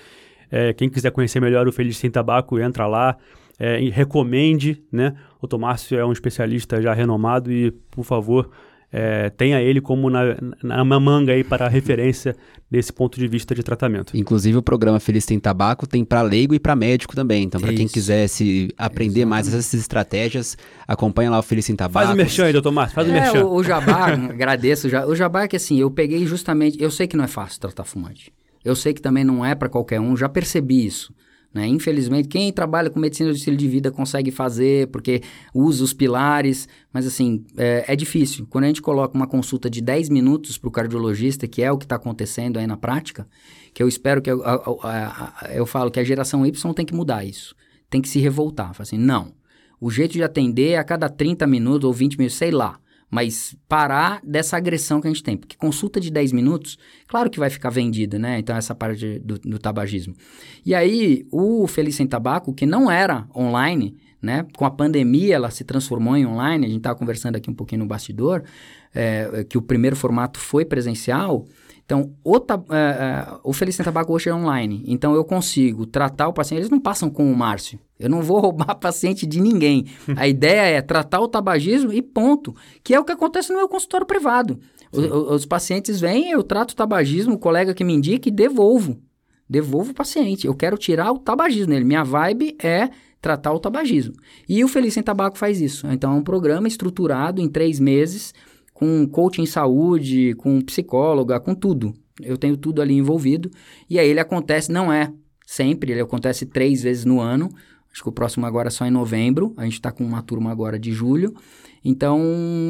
É, quem quiser conhecer melhor o Feliz Sem Tabaco, entra lá, é, recomende, né? O Tomárcio é um especialista já renomado e, por favor, é, tenha ele como na, na manga aí para referência desse ponto de vista de tratamento. Inclusive o programa Feliz Tem Tabaco tem para leigo e para médico também. Então, para quem quiser se aprender Exatamente. mais essas estratégias, acompanha lá o Feliz Tem Tabaco. Faz o merchan aí, doutor Márcio, faz é, o merchan. O, o jabá, agradeço. O jabá é que assim, eu peguei justamente, eu sei que não é fácil tratar fumante. Eu sei que também não é para qualquer um, já percebi isso. Né? Infelizmente, quem trabalha com medicina do estilo de vida consegue fazer, porque usa os pilares, mas assim, é, é difícil. Quando a gente coloca uma consulta de 10 minutos para o cardiologista, que é o que está acontecendo aí na prática, que eu espero que eu, eu, eu, falo que a geração Y tem que mudar isso. Tem que se revoltar. Fala assim, não. O jeito de atender é a cada 30 minutos ou 20 minutos, sei lá mas parar dessa agressão que a gente tem. Porque consulta de 10 minutos, claro que vai ficar vendida, né? Então, essa parte do, do tabagismo. E aí, o Feliz Sem Tabaco, que não era online, né? Com a pandemia, ela se transformou em online. A gente estava conversando aqui um pouquinho no bastidor, é, que o primeiro formato foi presencial. Então, o, uh, uh, o Feliz Sem Tabaco hoje é online. Então, eu consigo tratar o paciente. Eles não passam com o Márcio. Eu não vou roubar paciente de ninguém. A ideia é tratar o tabagismo e ponto. Que é o que acontece no meu consultório privado. O, os pacientes vêm, eu trato o tabagismo, o colega que me indica e devolvo. Devolvo o paciente. Eu quero tirar o tabagismo nele. Minha vibe é tratar o tabagismo. E o Feliz Sem Tabaco faz isso. Então, é um programa estruturado em três meses com coaching em saúde, com psicóloga, com tudo. Eu tenho tudo ali envolvido. E aí ele acontece, não é sempre, ele acontece três vezes no ano. Acho que o próximo agora é só em novembro. A gente está com uma turma agora de julho. Então,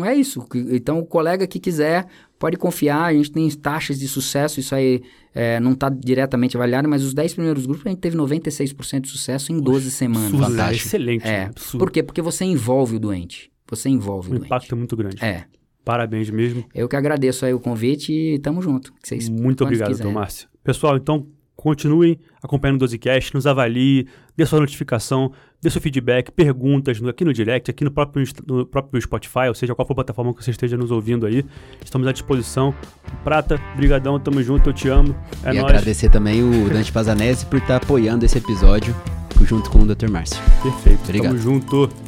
é isso. Então, o colega que quiser pode confiar. A gente tem taxas de sucesso. Isso aí é, não está diretamente avaliado, mas os 10 primeiros grupos a gente teve 96% de sucesso em 12 semanas. Absurdo, é excelente. É. Absurdo. Por quê? Porque você envolve o doente. Você envolve o, o doente. O impacto é muito grande. É. Parabéns mesmo. Eu que agradeço aí o convite e tamo junto. Vocês, Muito obrigado, doutor Márcio. Pessoal, então continuem acompanhando o Dosecast, nos avalie, dê sua notificação, dê seu feedback, perguntas aqui no direct, aqui no próprio, no próprio Spotify, ou seja, qual for a plataforma que você esteja nos ouvindo aí. Estamos à disposição. Prata, brigadão, tamo junto, eu te amo. É e nóis. agradecer também o Dante Pazanese por estar apoiando esse episódio junto com o Dr. Márcio. Perfeito, Obrigado. tamo junto.